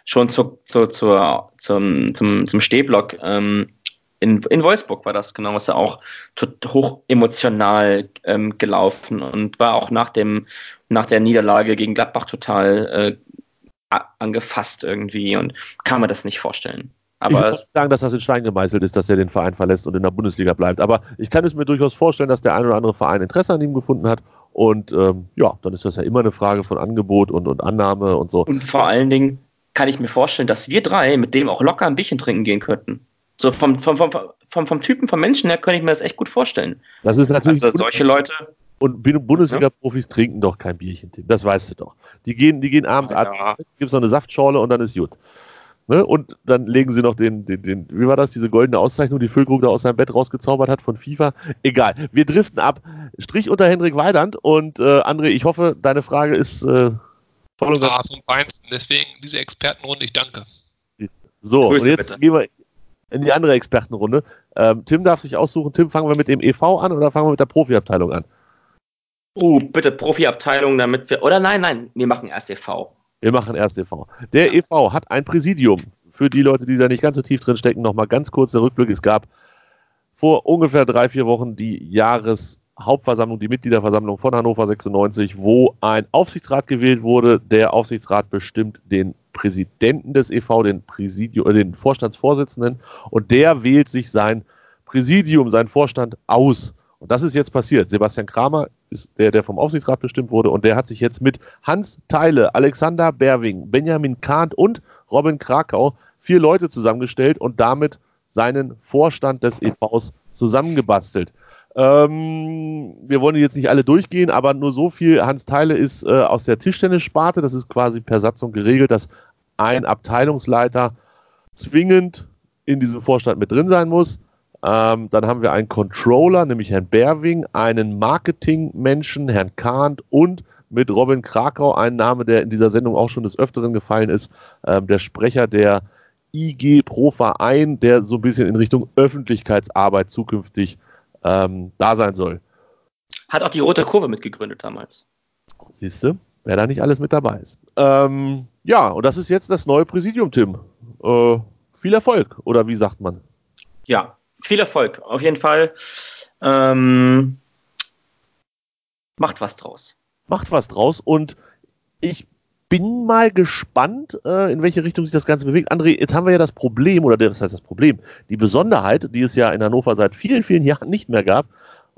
schon zu, zu, zu, zum, zum, zum Stehblock. Ähm, in, in Wolfsburg war das genau, ist er auch hoch emotional ähm, gelaufen und war auch nach dem nach der Niederlage gegen Gladbach total äh, angefasst irgendwie und kann man das nicht vorstellen. Aber ich würde nicht sagen, dass das in Stein gemeißelt ist, dass er den Verein verlässt und in der Bundesliga bleibt. Aber ich kann es mir durchaus vorstellen, dass der ein oder andere Verein Interesse an ihm gefunden hat. Und ähm, ja, dann ist das ja immer eine Frage von Angebot und, und Annahme und so. Und vor allen Dingen kann ich mir vorstellen, dass wir drei mit dem auch locker ein Bierchen trinken gehen könnten. So vom, vom, vom, vom, vom Typen, vom Menschen her könnte ich mir das echt gut vorstellen. Das ist natürlich. Also solche Leute. Und Bundesliga-Profis ja. trinken doch kein Bierchen, Tim. Das weißt du doch. Die gehen, die gehen abends ja. ab, gibt es noch eine Saftschorle und dann ist gut. Ne? Und dann legen sie noch den, den, den, wie war das, diese goldene Auszeichnung, die Füllkrug da aus seinem Bett rausgezaubert hat von FIFA. Egal, wir driften ab. Strich unter Hendrik Weidand und äh, André, ich hoffe, deine Frage ist äh, voll und ganz. Ah, vom Feinsten, deswegen diese Expertenrunde, ich danke. So, Grüße, und jetzt bitte. gehen wir in die andere Expertenrunde. Ähm, Tim darf sich aussuchen. Tim, fangen wir mit dem EV an oder fangen wir mit der Profiabteilung an? Oh, bitte Profiabteilung, damit wir. Oder nein, nein, wir machen erst EV. Wir machen erst e.V. Der ja. e.V. hat ein Präsidium. Für die Leute, die da nicht ganz so tief drin stecken, nochmal ganz kurz der Rückblick. Es gab vor ungefähr drei, vier Wochen die Jahreshauptversammlung, die Mitgliederversammlung von Hannover 96, wo ein Aufsichtsrat gewählt wurde. Der Aufsichtsrat bestimmt den Präsidenten des e.V., den, Präsidium, äh, den Vorstandsvorsitzenden, und der wählt sich sein Präsidium, sein Vorstand aus. Und das ist jetzt passiert. Sebastian Kramer ist der, der vom Aufsichtsrat bestimmt wurde und der hat sich jetzt mit Hans Teile, Alexander Berwing, Benjamin Kahnt und Robin Krakau vier Leute zusammengestellt und damit seinen Vorstand des EVs zusammengebastelt. Ähm, wir wollen jetzt nicht alle durchgehen, aber nur so viel. Hans Teile ist äh, aus der Tischtennissparte. Das ist quasi per Satzung geregelt, dass ein Abteilungsleiter zwingend in diesem Vorstand mit drin sein muss. Ähm, dann haben wir einen Controller, nämlich Herrn Berwing, einen Marketingmenschen, Herrn Kahnt und mit Robin Krakau, ein Name, der in dieser Sendung auch schon des Öfteren gefallen ist, ähm, der Sprecher der IG Pro Verein, der so ein bisschen in Richtung Öffentlichkeitsarbeit zukünftig ähm, da sein soll. Hat auch die Rote Kurve mitgegründet damals. Siehst du, wer da nicht alles mit dabei ist. Ähm, ja, und das ist jetzt das neue Präsidium, Tim. Äh, viel Erfolg, oder wie sagt man? Ja, viel Erfolg. Auf jeden Fall. Ähm, macht was draus. Macht was draus und ich bin mal gespannt, äh, in welche Richtung sich das Ganze bewegt. André, jetzt haben wir ja das Problem, oder das heißt das Problem, die Besonderheit, die es ja in Hannover seit vielen, vielen Jahren nicht mehr gab,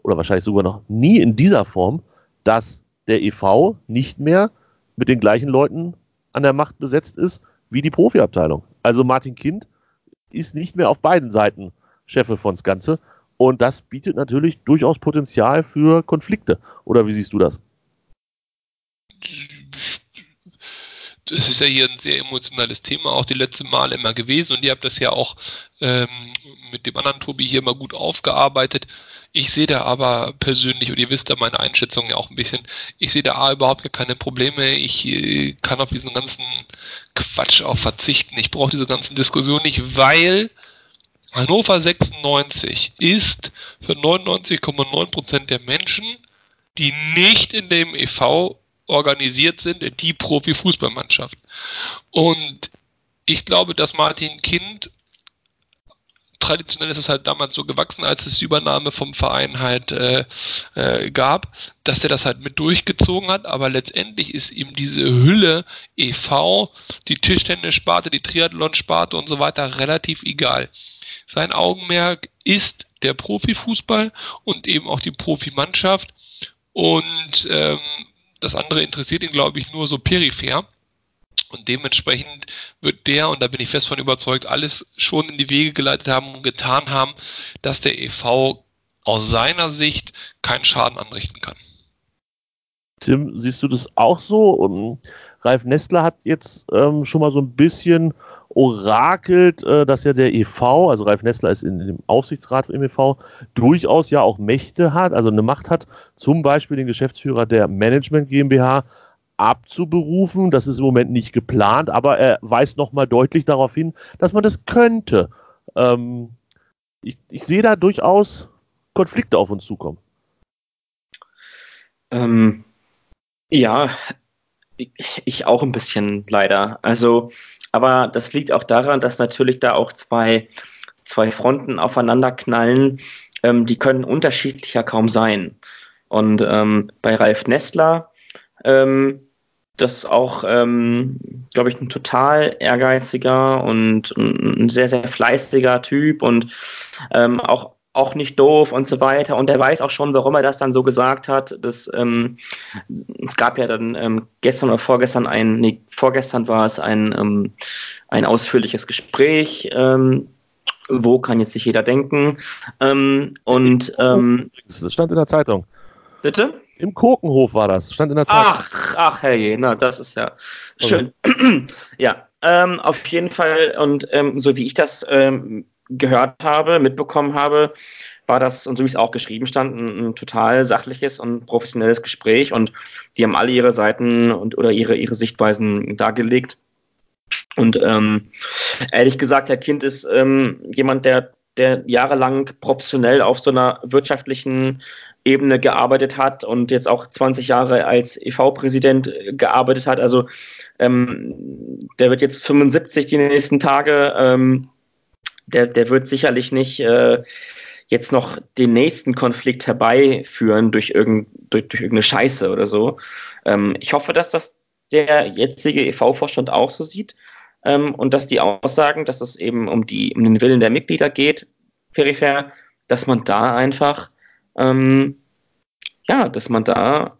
oder wahrscheinlich sogar noch nie in dieser Form, dass der EV nicht mehr mit den gleichen Leuten an der Macht besetzt ist wie die Profiabteilung. Also Martin Kind ist nicht mehr auf beiden Seiten Chefe von das Ganze. Und das bietet natürlich durchaus Potenzial für Konflikte. Oder wie siehst du das? das ist ja hier ein sehr emotionales Thema, auch die letzten Male immer gewesen. Und ihr habt das ja auch ähm, mit dem anderen Tobi hier immer gut aufgearbeitet. Ich sehe da aber persönlich, und ihr wisst da meine Einschätzung ja auch ein bisschen, ich sehe da A, überhaupt keine Probleme. Ich äh, kann auf diesen ganzen Quatsch auch verzichten. Ich brauche diese ganzen Diskussionen nicht, weil Hannover 96 ist für 99,9% der Menschen, die nicht in dem EV organisiert sind, die Profifußballmannschaft. Und ich glaube, dass Martin Kind traditionell ist es halt damals so gewachsen, als es die Übernahme vom Verein halt äh, äh, gab, dass er das halt mit durchgezogen hat, aber letztendlich ist ihm diese Hülle e.V., die Tischtennissparte, die Triathlon-Sparte und so weiter relativ egal. Sein Augenmerk ist der Profifußball und eben auch die Profimannschaft und ähm, das andere interessiert ihn, glaube ich, nur so peripher. Und dementsprechend wird der, und da bin ich fest von überzeugt, alles schon in die Wege geleitet haben und getan haben, dass der EV aus seiner Sicht keinen Schaden anrichten kann. Tim, siehst du das auch so? Um, Ralf Nestler hat jetzt ähm, schon mal so ein bisschen orakelt, äh, dass ja der EV, also Ralf Nestler ist in, in dem Aufsichtsrat im EV, durchaus ja auch Mächte hat, also eine Macht hat, zum Beispiel den Geschäftsführer der Management GmbH abzuberufen. Das ist im Moment nicht geplant, aber er weist nochmal deutlich darauf hin, dass man das könnte. Ähm, ich, ich sehe da durchaus Konflikte auf uns zukommen. Ähm, ja, ich auch ein bisschen leider. Also, aber das liegt auch daran, dass natürlich da auch zwei, zwei Fronten aufeinander knallen. Ähm, die können unterschiedlicher kaum sein. Und ähm, bei Ralf Nestler ähm, das ist auch, ähm, glaube ich, ein total ehrgeiziger und ein sehr, sehr fleißiger Typ und ähm, auch, auch nicht doof und so weiter. Und er weiß auch schon, warum er das dann so gesagt hat. Das, ähm, es gab ja dann ähm, gestern oder vorgestern ein, nee, vorgestern war es ein, ähm, ein ausführliches Gespräch. Ähm, wo kann jetzt nicht jeder denken? und das stand in der Zeitung. Bitte? Im Kokenhof war das, stand in der Zeitung. Ach, ach, hey, na, das ist ja schön. Okay. ja, ähm, auf jeden Fall. Und ähm, so wie ich das ähm, gehört habe, mitbekommen habe, war das, und so wie es auch geschrieben stand, ein, ein, total sachliches und professionelles Gespräch. Und die haben alle ihre Seiten und oder ihre, ihre Sichtweisen dargelegt. Und ähm, ehrlich gesagt, Herr Kind ist ähm, jemand, der der jahrelang professionell auf so einer wirtschaftlichen Ebene gearbeitet hat und jetzt auch 20 Jahre als EV-Präsident gearbeitet hat. Also ähm, der wird jetzt 75 die nächsten Tage. Ähm, der, der wird sicherlich nicht äh, jetzt noch den nächsten Konflikt herbeiführen durch, irgend, durch, durch irgendeine Scheiße oder so. Ähm, ich hoffe, dass das der jetzige EV-Vorstand auch so sieht ähm, und dass die Aussagen, dass es eben um, die, um den Willen der Mitglieder geht, peripher, dass man da einfach, ähm, ja, dass man da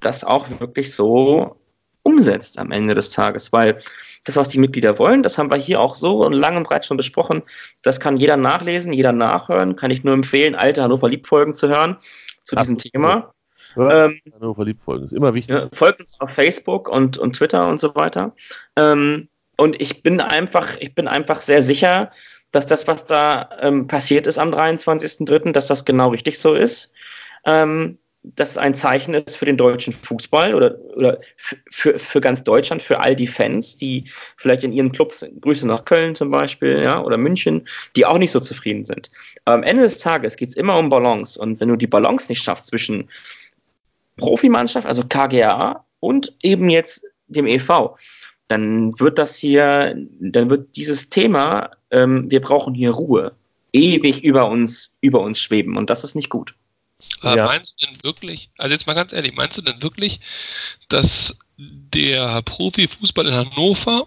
das auch wirklich so umsetzt am Ende des Tages, weil das, was die Mitglieder wollen, das haben wir hier auch so lang und breit schon besprochen. Das kann jeder nachlesen, jeder nachhören. Kann ich nur empfehlen, alte Hannover Liebfolgen zu hören zu diesem Thema. Ähm, Hannover Liebfolgen ist immer wichtig. Ja, folgt uns auf Facebook und, und Twitter und so weiter. Ähm, und ich bin einfach, ich bin einfach sehr sicher, dass das, was da ähm, passiert ist am 23.03., dass das genau richtig so ist. Ähm, dass es ein Zeichen ist für den deutschen Fußball oder, oder für, für ganz Deutschland, für all die Fans, die vielleicht in ihren Clubs, Grüße nach Köln zum Beispiel, ja, oder München, die auch nicht so zufrieden sind. Aber am Ende des Tages geht es immer um Balance. Und wenn du die Balance nicht schaffst zwischen Profimannschaft, also KGA, und eben jetzt dem EV, dann wird das hier, dann wird dieses Thema, ähm, wir brauchen hier Ruhe, ewig über uns, über uns schweben und das ist nicht gut. Aber ja. meinst du denn wirklich, also jetzt mal ganz ehrlich, meinst du denn wirklich, dass der Profifußball in Hannover,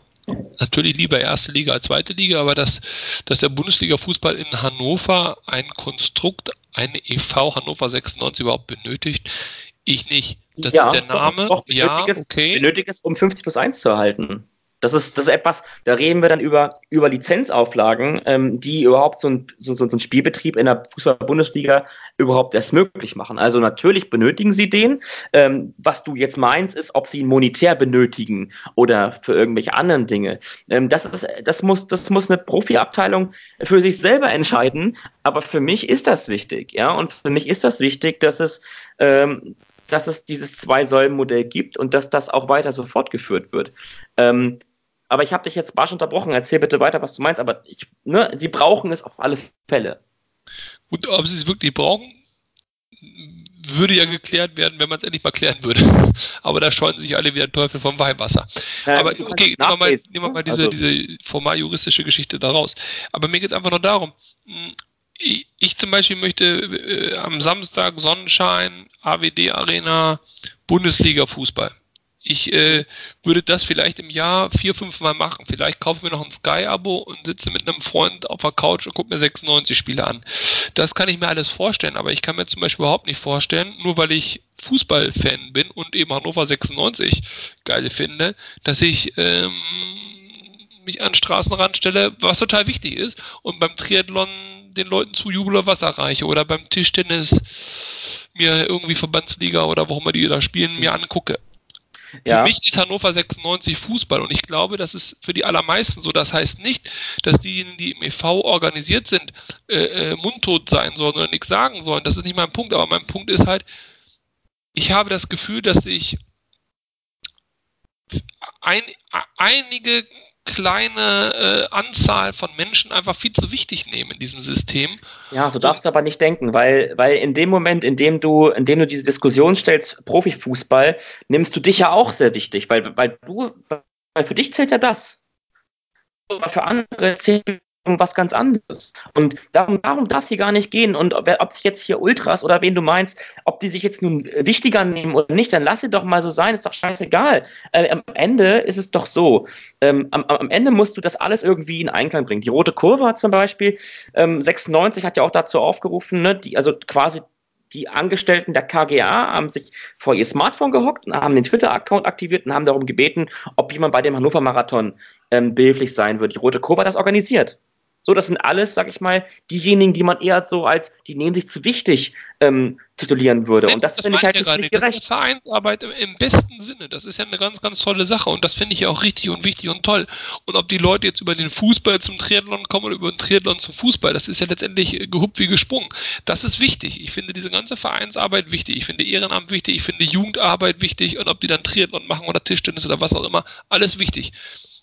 natürlich lieber erste Liga als zweite Liga, aber dass, dass der Bundesliga-Fußball in Hannover ein Konstrukt, eine EV Hannover 96 überhaupt benötigt? Ich nicht. Das ja, ist der Name. Doch, doch, ja, okay. benötigt es, um 50 plus 1 zu erhalten. Das ist, das ist etwas, da reden wir dann über, über Lizenzauflagen, ähm, die überhaupt so ein, so, so ein Spielbetrieb in der Fußball-Bundesliga überhaupt erst möglich machen. Also natürlich benötigen sie den. Ähm, was du jetzt meinst, ist, ob sie ihn monetär benötigen oder für irgendwelche anderen Dinge. Ähm, das, ist, das, muss, das muss eine Profiabteilung für sich selber entscheiden. Aber für mich ist das wichtig. Ja? Und für mich ist das wichtig, dass es, ähm, dass es dieses Zwei-Säulen-Modell gibt und dass das auch weiter so fortgeführt wird. Ähm, aber ich habe dich jetzt barsch unterbrochen. Erzähl bitte weiter, was du meinst. Aber ich, ne, sie brauchen es auf alle Fälle. Gut, ob sie es wirklich brauchen, würde ja geklärt werden, wenn man es endlich mal klären würde. Aber da scheuen sich alle wie der Teufel vom Weihwasser. Ja, Aber okay, nehmen wir mal, nehmen wir mal diese, also. diese formal juristische Geschichte da raus. Aber mir geht es einfach nur darum, ich, ich, zum Beispiel möchte äh, am Samstag Sonnenschein, AWD Arena, Bundesliga Fußball ich äh, würde das vielleicht im Jahr vier, fünf Mal machen. Vielleicht kaufe ich mir noch ein Sky-Abo und sitze mit einem Freund auf der Couch und gucke mir 96 Spiele an. Das kann ich mir alles vorstellen, aber ich kann mir zum Beispiel überhaupt nicht vorstellen, nur weil ich Fußballfan bin und eben Hannover 96 geil finde, dass ich ähm, mich an den Straßenrand stelle, was total wichtig ist, und beim Triathlon den Leuten zu Jubel Wasser reiche oder beim Tischtennis mir irgendwie Verbandsliga oder wo immer die da spielen, mir angucke. Für mich ist Hannover 96 Fußball und ich glaube, das ist für die allermeisten so. Das heißt nicht, dass diejenigen, die im EV organisiert sind, äh, äh, mundtot sein sollen oder nichts sagen sollen. Das ist nicht mein Punkt, aber mein Punkt ist halt, ich habe das Gefühl, dass ich ein, einige kleine äh, Anzahl von Menschen einfach viel zu wichtig nehmen in diesem System. Ja, so darfst du aber nicht denken, weil, weil in dem Moment, in dem du, in dem du diese Diskussion stellst, Profifußball, nimmst du dich ja auch sehr wichtig, weil, weil du, weil für dich zählt ja das. Aber für andere zählt um was ganz anderes. Und darum, darum darf es hier gar nicht gehen. Und ob, ob sich jetzt hier Ultras oder wen du meinst, ob die sich jetzt nun wichtiger nehmen oder nicht, dann lass sie doch mal so sein, ist doch scheißegal. Äh, am Ende ist es doch so. Ähm, am, am, Ende musst du das alles irgendwie in Einklang bringen. Die Rote Kurve hat zum Beispiel, ähm, 96 hat ja auch dazu aufgerufen, ne, die, also quasi die Angestellten der KGA haben sich vor ihr Smartphone gehockt und haben den Twitter-Account aktiviert und haben darum gebeten, ob jemand bei dem Hannover Marathon ähm, behilflich sein wird. Die Rote Kurve hat das organisiert. So, das sind alles, sag ich mal, diejenigen, die man eher so als, die nehmen sich zu wichtig ähm, titulieren würde. Und das, das finde ich halt nicht, nicht gerecht. Das ist Vereinsarbeit im, im, besten Sinne. Das ist ja eine ganz, ganz tolle Sache. Und das finde ich ja auch richtig und wichtig und toll. Und ob die Leute jetzt über den Fußball zum Triathlon kommen oder über den Triathlon zum Fußball, das ist ja letztendlich äh, gehuppt wie gesprungen. Das ist wichtig. Ich finde diese ganze Vereinsarbeit wichtig. Ich finde Ehrenamt wichtig. Ich finde Jugendarbeit wichtig. Und ob die dann Triathlon machen oder Tischtennis oder was auch immer, alles wichtig.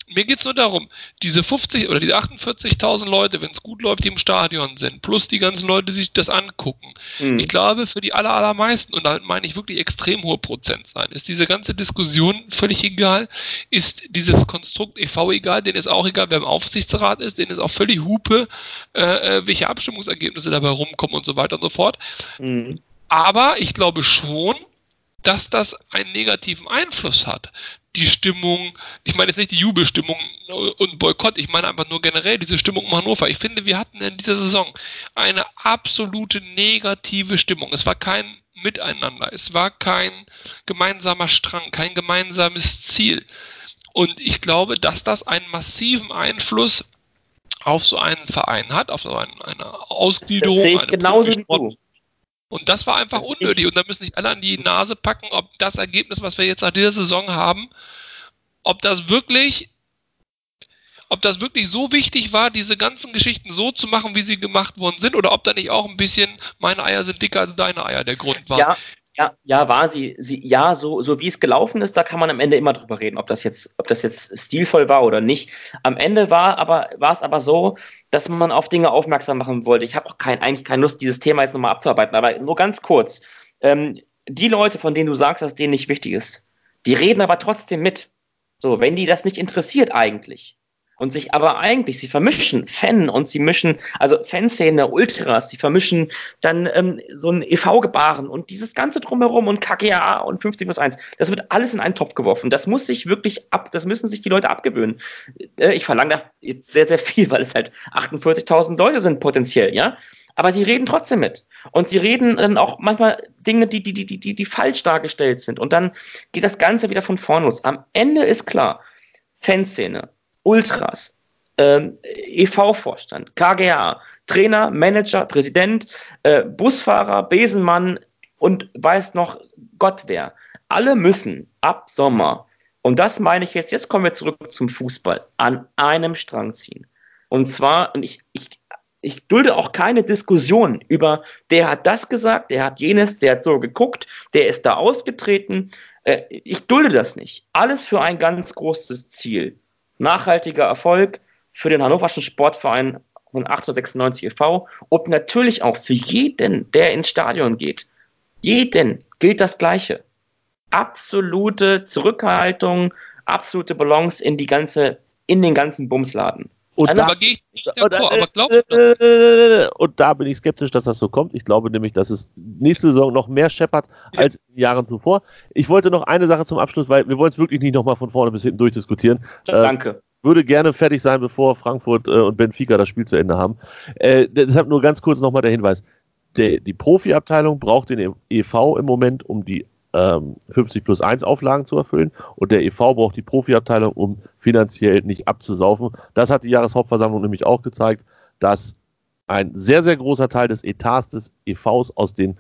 Mir geht es nur darum, diese 50 oder diese 48.000 Leute, wenn es gut läuft, die im Stadion sind, plus die ganzen Leute, die sich das angucken. Mhm. Ich glaube, für die aller, allermeisten, und damit meine ich wirklich extrem hohe Prozent sein, ist diese ganze Diskussion völlig egal, ist dieses Konstrukt EV egal, denen ist auch egal, wer im Aufsichtsrat ist, denen ist auch völlig Hupe, äh, äh, welche Abstimmungsergebnisse dabei rumkommen und so weiter und so fort. Mhm. Aber ich glaube schon, dass das einen negativen Einfluss hat die Stimmung, ich meine jetzt nicht die Jubelstimmung und Boykott, ich meine einfach nur generell diese Stimmung in Hannover. Ich finde, wir hatten in dieser Saison eine absolute negative Stimmung. Es war kein Miteinander, es war kein gemeinsamer Strang, kein gemeinsames Ziel. Und ich glaube, dass das einen massiven Einfluss auf so einen Verein hat, auf so eine, eine Ausgliederung. Das sehe ich genauso wie du. Und das war einfach das unnötig. Und da müssen sich alle an die Nase packen, ob das Ergebnis, was wir jetzt nach dieser Saison haben, ob das wirklich, ob das wirklich so wichtig war, diese ganzen Geschichten so zu machen, wie sie gemacht worden sind, oder ob da nicht auch ein bisschen meine Eier sind dicker als deine Eier der Grund war. Ja, ja, ja, war sie. sie ja, so, so wie es gelaufen ist, da kann man am Ende immer drüber reden, ob das jetzt, ob das jetzt stilvoll war oder nicht. Am Ende war aber, war es aber so, dass man auf Dinge aufmerksam machen wollte. Ich habe auch kein, eigentlich keine Lust, dieses Thema jetzt nochmal abzuarbeiten, aber nur ganz kurz. Ähm, die Leute, von denen du sagst, dass denen nicht wichtig ist, die reden aber trotzdem mit. So, wenn die das nicht interessiert eigentlich, und sich aber eigentlich, sie vermischen Fan und sie mischen, also Fanszene, Ultras, sie vermischen dann ähm, so ein EV-Gebaren und dieses ganze Drumherum und KGA und 50 plus 1, das wird alles in einen Topf geworfen. Das muss sich wirklich ab, das müssen sich die Leute abgewöhnen. Äh, ich verlange da jetzt sehr, sehr viel, weil es halt 48.000 Leute sind potenziell, ja. Aber sie reden trotzdem mit. Und sie reden dann auch manchmal Dinge, die, die, die, die, die falsch dargestellt sind. Und dann geht das Ganze wieder von vorn los. Am Ende ist klar, Fanszene, Ultras, ähm, EV-Vorstand, KGA, Trainer, Manager, Präsident, äh, Busfahrer, Besenmann und weiß noch Gott wer. Alle müssen ab Sommer, und das meine ich jetzt, jetzt kommen wir zurück zum Fußball, an einem Strang ziehen. Und zwar, und ich, ich, ich dulde auch keine Diskussion über, der hat das gesagt, der hat jenes, der hat so geguckt, der ist da ausgetreten. Äh, ich dulde das nicht. Alles für ein ganz großes Ziel. Nachhaltiger Erfolg für den Hannoverschen Sportverein von 896 e.V. und natürlich auch für jeden, der ins Stadion geht. Jeden gilt das Gleiche. Absolute Zurückhaltung, absolute Balance in die ganze, in den ganzen Bumsladen. Und da, aber gehe ich nicht d'accord, aber glaub äh, und da bin ich skeptisch, dass das so kommt. Ich glaube nämlich, dass es nächste Saison noch mehr scheppert als in Jahren zuvor. Ich wollte noch eine Sache zum Abschluss, weil wir wollen es wirklich nicht nochmal von vorne bis hinten durchdiskutieren. Danke. Äh, würde gerne fertig sein, bevor Frankfurt äh, und Benfica das Spiel zu Ende haben. Äh, deshalb nur ganz kurz nochmal der Hinweis. Der, die Profiabteilung braucht den EV im Moment, um die ähm, 50 plus 1 Auflagen zu erfüllen und der EV braucht die Profiabteilung, um finanziell nicht abzusaufen. Das hat die Jahreshauptversammlung nämlich auch gezeigt, dass ein sehr, sehr großer Teil des Etats des EVs aus den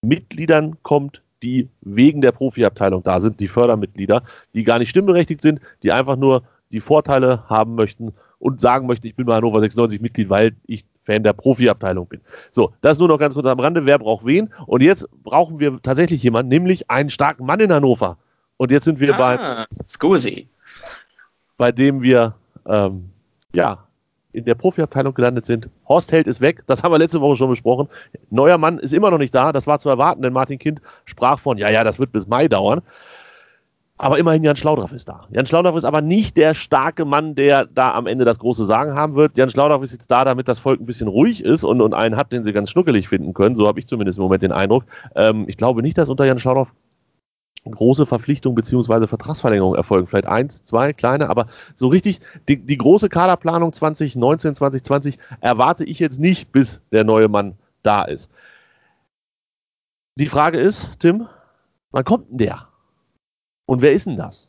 Mitgliedern kommt, die wegen der Profiabteilung da sind, die Fördermitglieder, die gar nicht stimmberechtigt sind, die einfach nur die Vorteile haben möchten und sagen möchten, ich bin bei Hannover 96 Mitglied, weil ich Fan der Profiabteilung bin. So, das nur noch ganz kurz am Rande. Wer braucht wen? Und jetzt brauchen wir tatsächlich jemanden, nämlich einen starken Mann in Hannover. Und jetzt sind wir ah, bei. Scusi. Bei dem wir, ähm, ja, in der Profiabteilung gelandet sind. Horst Held ist weg, das haben wir letzte Woche schon besprochen. Neuer Mann ist immer noch nicht da, das war zu erwarten, denn Martin Kind sprach von, ja, ja, das wird bis Mai dauern. Aber immerhin Jan Schlaudraff ist da. Jan Schlaudraff ist aber nicht der starke Mann, der da am Ende das große Sagen haben wird. Jan Schlaudraff ist jetzt da, damit das Volk ein bisschen ruhig ist und, und einen hat, den sie ganz schnuckelig finden können. So habe ich zumindest im Moment den Eindruck. Ähm, ich glaube nicht, dass unter Jan Schlaudraff große Verpflichtungen bzw. Vertragsverlängerungen erfolgen. Vielleicht eins, zwei kleine, aber so richtig die, die große Kaderplanung 2019, 2020 erwarte ich jetzt nicht, bis der neue Mann da ist. Die Frage ist, Tim, wann kommt denn der? Und wer ist denn das?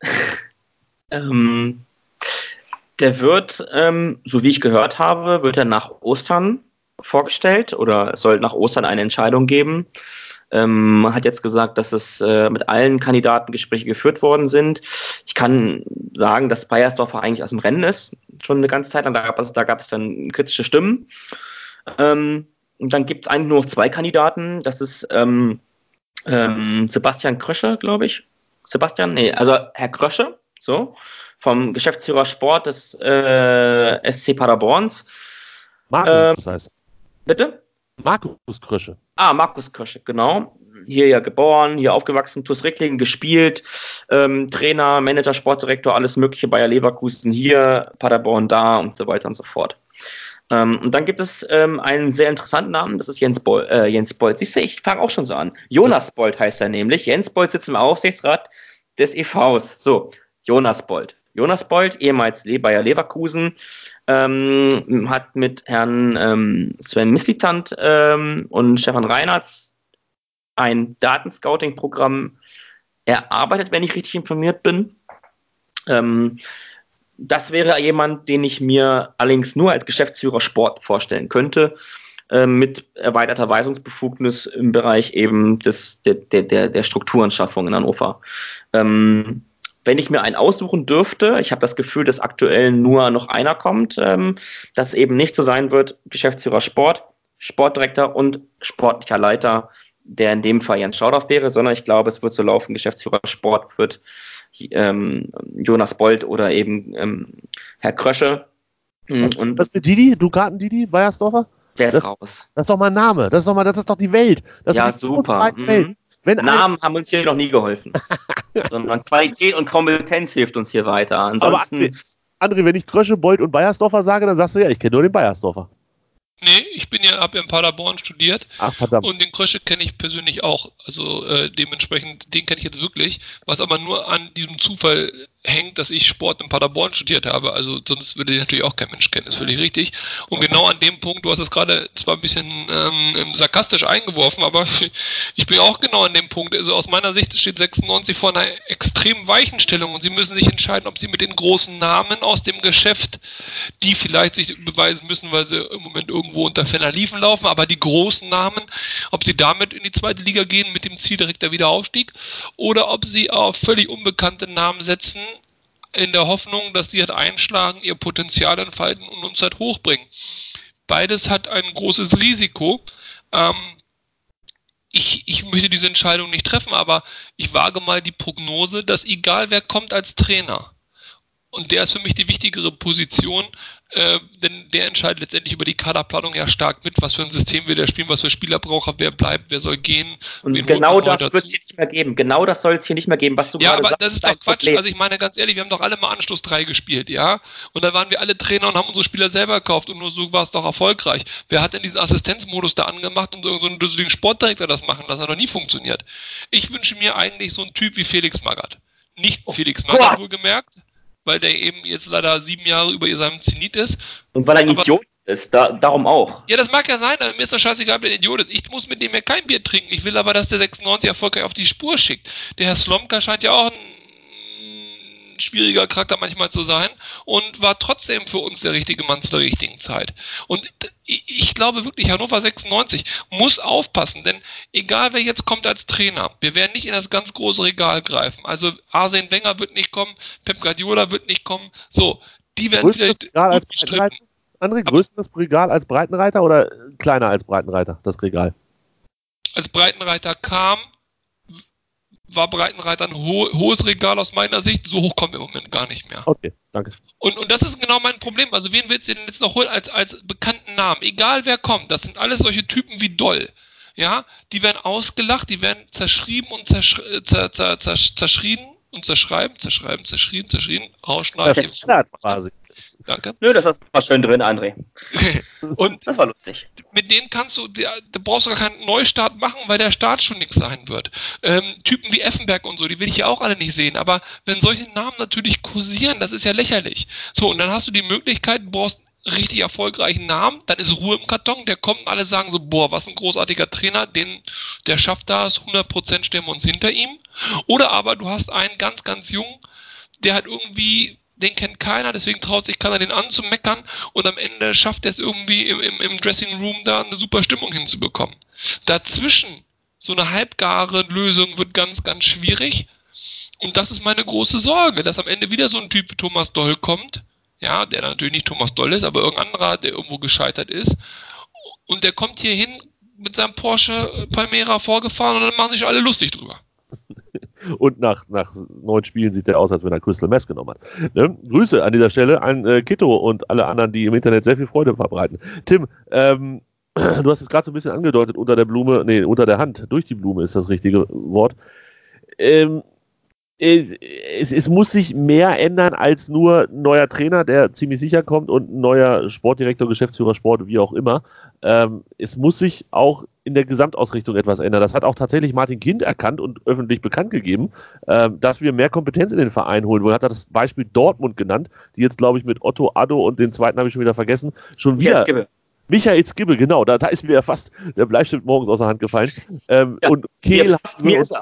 ähm, der wird, ähm, so wie ich gehört habe, wird er nach Ostern vorgestellt oder es soll nach Ostern eine Entscheidung geben. Ähm, hat jetzt gesagt, dass es äh, mit allen Kandidaten Gespräche geführt worden sind. Ich kann sagen, dass Bayersdorfer eigentlich aus dem Rennen ist, schon eine ganze Zeit lang. Da gab es, da gab es dann kritische Stimmen. Ähm, und dann gibt es eigentlich nur noch zwei Kandidaten. Das ist ähm, ähm, Sebastian Krösche, glaube ich. Sebastian, nee, also Herr Krösche, so, vom Geschäftsführer Sport des äh, SC Paderborns. Markus, ähm, das heißt. Bitte? Markus Krösche. Ah, Markus Krösche, genau. Hier ja geboren, hier aufgewachsen, TuS Ricklingen gespielt, ähm, Trainer, Manager, Sportdirektor, alles Mögliche, Bayer Leverkusen hier, Paderborn da und so weiter und so fort. Ähm, und dann gibt es ähm, einen sehr interessanten Namen, das ist Jens, Bol äh, Jens Bolt. Siehst du, ich fange auch schon so an. Jonas Bolt heißt er nämlich. Jens Bolt sitzt im Aufsichtsrat des EVs. So, Jonas Bolt. Jonas Bolt, ehemals Bayer Leverkusen, ähm, hat mit Herrn ähm, Sven Mislitant ähm, und Stefan Reinhardt ein Datenscouting-Programm erarbeitet, wenn ich richtig informiert bin. Ähm, das wäre jemand, den ich mir allerdings nur als Geschäftsführer Sport vorstellen könnte, äh, mit erweiterter Weisungsbefugnis im Bereich eben des, der, der, der Strukturenschaffung in Hannover. Ähm, wenn ich mir einen aussuchen dürfte, ich habe das Gefühl, dass aktuell nur noch einer kommt, ähm, dass eben nicht so sein wird, Geschäftsführer Sport, Sportdirektor und sportlicher Leiter, der in dem Fall Jens Schaudaff wäre, sondern ich glaube, es wird so laufen, Geschäftsführer Sport wird ähm, Jonas Bolt oder eben ähm, Herr Krösche. Und, und Was mit Didi? Dukaten Didi, Bayersdorfer? Der ist das, raus. Das ist doch mal ein Name. Das ist doch mal, das ist doch die Welt. Das ja, super. Mhm. Wenn Namen haben uns hier noch nie geholfen. Sondern Qualität und Kompetenz hilft uns hier weiter. Ansonsten. Aber André, wenn ich Krösche, Bolt und Bayersdorfer sage, dann sagst du ja, ich kenne nur den Bayersdorfer. Nee, ich bin ja, habe ja in Paderborn studiert. Ach, verdammt. Und den Krösche kenne ich persönlich auch. Also äh, dementsprechend, den kenne ich jetzt wirklich. Was aber nur an diesem Zufall hängt, dass ich Sport in Paderborn studiert habe. Also sonst würde ich natürlich auch kein Mensch kennen, das ist völlig richtig. Und genau an dem Punkt, du hast es gerade zwar ein bisschen ähm, sarkastisch eingeworfen, aber ich bin auch genau an dem Punkt. Also aus meiner Sicht steht 96 vor einer extrem weichen Stellung und sie müssen sich entscheiden, ob sie mit den großen Namen aus dem Geschäft, die vielleicht sich beweisen müssen, weil sie im Moment irgendwo unter Fenner liefen laufen, aber die großen Namen, ob sie damit in die zweite Liga gehen mit dem Ziel direkter Wiederaufstieg oder ob sie auf völlig unbekannte Namen setzen, in der Hoffnung, dass die halt einschlagen, ihr Potenzial entfalten und uns halt hochbringen. Beides hat ein großes Risiko. Ähm, ich, ich möchte diese Entscheidung nicht treffen, aber ich wage mal die Prognose, dass egal wer kommt als Trainer, und der ist für mich die wichtigere Position, äh, denn der entscheidet letztendlich über die Kaderplanung ja stark mit, was für ein System will der spielen, was für Spieler braucht er, wer bleibt, wer soll gehen. Und genau das wird es hier nicht mehr geben. Genau das soll es hier nicht mehr geben, was du ja, gerade sagst. Ja, aber das ist doch Quatsch. Problem. Also ich meine ganz ehrlich, wir haben doch alle mal Anschluss 3 gespielt, ja? Und dann waren wir alle Trainer und haben unsere Spieler selber gekauft und nur so war es doch erfolgreich. Wer hat denn diesen Assistenzmodus da angemacht und so einen düsseligen Sportdirektor das machen lassen? Hat noch nie funktioniert. Ich wünsche mir eigentlich so einen Typ wie Felix Magath. Nicht oh. Felix Magath wohlgemerkt, weil der eben jetzt leider sieben Jahre über seinem Zenit ist. Und weil er ein Idiot ist, da, darum auch. Ja, das mag ja sein, mir ist das scheißegal, ob der Idiot ist. Ich muss mit dem ja kein Bier trinken. Ich will aber, dass der 96 erfolgreich auf die Spur schickt. Der Herr Slomka scheint ja auch ein schwieriger Charakter manchmal zu sein und war trotzdem für uns der richtige Mann zu der richtigen Zeit. Und ich glaube wirklich, Hannover 96 muss aufpassen, denn egal wer jetzt kommt als Trainer, wir werden nicht in das ganz große Regal greifen. Also Arsene Wenger wird nicht kommen, Pep Guardiola wird nicht kommen. So, die werden größtes vielleicht Regal als Breitenreiter? André, größtes Regal als Breitenreiter oder kleiner als Breitenreiter, das Regal? Als Breitenreiter kam, war Breitenreiter ein ho hohes Regal aus meiner Sicht. So hoch kommen wir im Moment gar nicht mehr. Okay, danke. Und, und das ist genau mein Problem. Also, wen willst du denn jetzt noch holen als, als bekannten Namen? Egal wer kommt, das sind alles solche Typen wie Doll. Ja, die werden ausgelacht, die werden zerschrieben und zersch zer zer zer zerschrien und zerschreiben, zerschreiben, zerschrien, zerschrien, rausschneiden. Das ist quasi. Danke. Nö, das war schön drin, André. und das war lustig. Mit denen kannst du, da brauchst du gar keinen Neustart machen, weil der Start schon nichts sein wird. Ähm, Typen wie Effenberg und so, die will ich ja auch alle nicht sehen. Aber wenn solche Namen natürlich kursieren, das ist ja lächerlich. So, und dann hast du die Möglichkeit, du brauchst richtig erfolgreichen Namen, dann ist Ruhe im Karton, der kommt und alle sagen so, boah, was ein großartiger Trainer, den, der schafft das, 100% stellen wir uns hinter ihm. Oder aber du hast einen ganz, ganz jungen, der hat irgendwie den kennt keiner, deswegen traut sich keiner den anzumeckern und am Ende schafft er es irgendwie im, im, im Dressing Room da eine super Stimmung hinzubekommen. Dazwischen so eine halbgare Lösung wird ganz, ganz schwierig. Und das ist meine große Sorge, dass am Ende wieder so ein Typ Thomas Doll kommt, ja, der natürlich nicht Thomas Doll ist, aber irgendein anderer, der irgendwo gescheitert ist. Und der kommt hier hin mit seinem Porsche Palmera vorgefahren und dann machen sich alle lustig drüber. Und nach, nach neun Spielen sieht er aus, als wenn er Crystal Mess genommen hat. Ne? Grüße an dieser Stelle an äh, Kito und alle anderen, die im Internet sehr viel Freude verbreiten. Tim, ähm, du hast es gerade so ein bisschen angedeutet, unter der Blume, nee, unter der Hand, durch die Blume ist das richtige Wort. Ähm, es, es, muss sich mehr ändern als nur ein neuer Trainer, der ziemlich sicher kommt und ein neuer Sportdirektor, Geschäftsführer Sport, wie auch immer. Ähm, es muss sich auch in der Gesamtausrichtung etwas ändern. Das hat auch tatsächlich Martin Kind erkannt und öffentlich bekannt gegeben, ähm, dass wir mehr Kompetenz in den Verein holen wollen. Er hat das Beispiel Dortmund genannt, die jetzt, glaube ich, mit Otto Addo und den zweiten habe ich schon wieder vergessen, schon wieder. Michael Skibbe, genau, da, da ist mir ja fast der Bleistift morgens aus der Hand gefallen. Ähm, ja, und Kehl hat so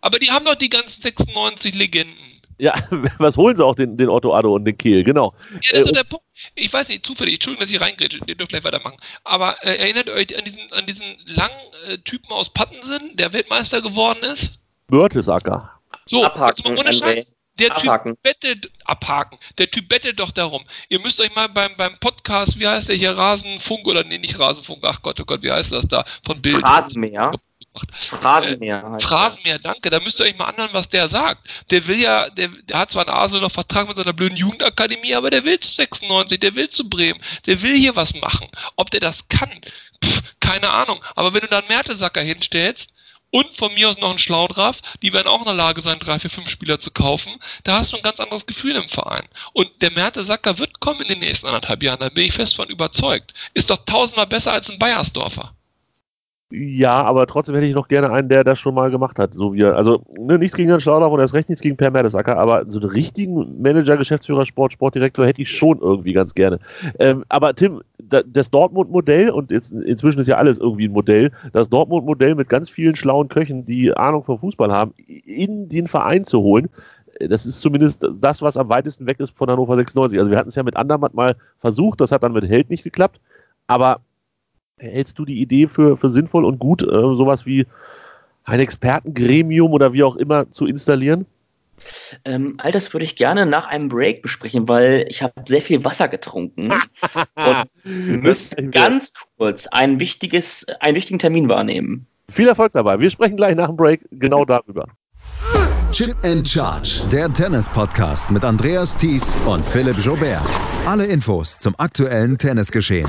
Aber die haben doch die ganzen 96 Legenden. Ja, was holen sie auch den, den Otto Addo und den Kehl, genau. Ja, das ist äh, der Punkt. Ich weiß nicht, zufällig, Entschuldigung, dass ich reingrätsche, ihr dürft gleich weitermachen. Aber äh, erinnert euch an diesen, an diesen langen äh, Typen aus Pattensen, der Weltmeister geworden ist? Mörtesacker. So, Abhaken, jetzt mal ohne Scheiß. Der abhaken. Typ bettet, abhaken. Der Typ bettet doch darum. Ihr müsst euch mal beim, beim Podcast, wie heißt der hier, Rasenfunk oder nee, nicht Rasenfunk, ach Gott, oh Gott, wie heißt das da? Von Bild. Rasenmäher. Phrasenmäher. Äh, Phrasenmäher, danke. Da müsst ihr euch mal anhören, was der sagt. Der will ja, der, der hat zwar einen Arsenal noch Vertrag mit seiner blöden Jugendakademie, aber der will zu 96, der will zu Bremen, der will hier was machen. Ob der das kann, Pff, keine Ahnung. Aber wenn du dann Mertesacker hinstellst, und von mir aus noch ein Schlaudraff, die werden auch in der Lage sein, drei, vier, fünf Spieler zu kaufen. Da hast du ein ganz anderes Gefühl im Verein. Und der Mertesacker wird kommen in den nächsten anderthalb Jahren, da bin ich fest von überzeugt. Ist doch tausendmal besser als ein Bayersdorfer. Ja, aber trotzdem hätte ich noch gerne einen, der das schon mal gemacht hat. So wie er, also ne, nichts gegen Jan Schlauder und erst recht nichts gegen Per Mertesacker, aber so einen richtigen Manager, Geschäftsführer, Sport, Sportdirektor hätte ich schon irgendwie ganz gerne. Ähm, aber Tim, da, das Dortmund-Modell, und jetzt, inzwischen ist ja alles irgendwie ein Modell, das Dortmund-Modell mit ganz vielen schlauen Köchen, die Ahnung vom Fußball haben, in den Verein zu holen, das ist zumindest das, was am weitesten weg ist von Hannover 96. Also wir hatten es ja mit Andermatt mal versucht, das hat dann mit Held nicht geklappt, aber hältst du die Idee für, für sinnvoll und gut, äh, sowas wie ein Expertengremium oder wie auch immer zu installieren? Ähm, all das würde ich gerne nach einem Break besprechen, weil ich habe sehr viel Wasser getrunken und müsste ganz kurz ein wichtiges, einen wichtigen Termin wahrnehmen. Viel Erfolg dabei. Wir sprechen gleich nach dem Break genau darüber. Chip and Charge, der Tennis-Podcast mit Andreas Thies und Philipp Jobert. Alle Infos zum aktuellen Tennisgeschehen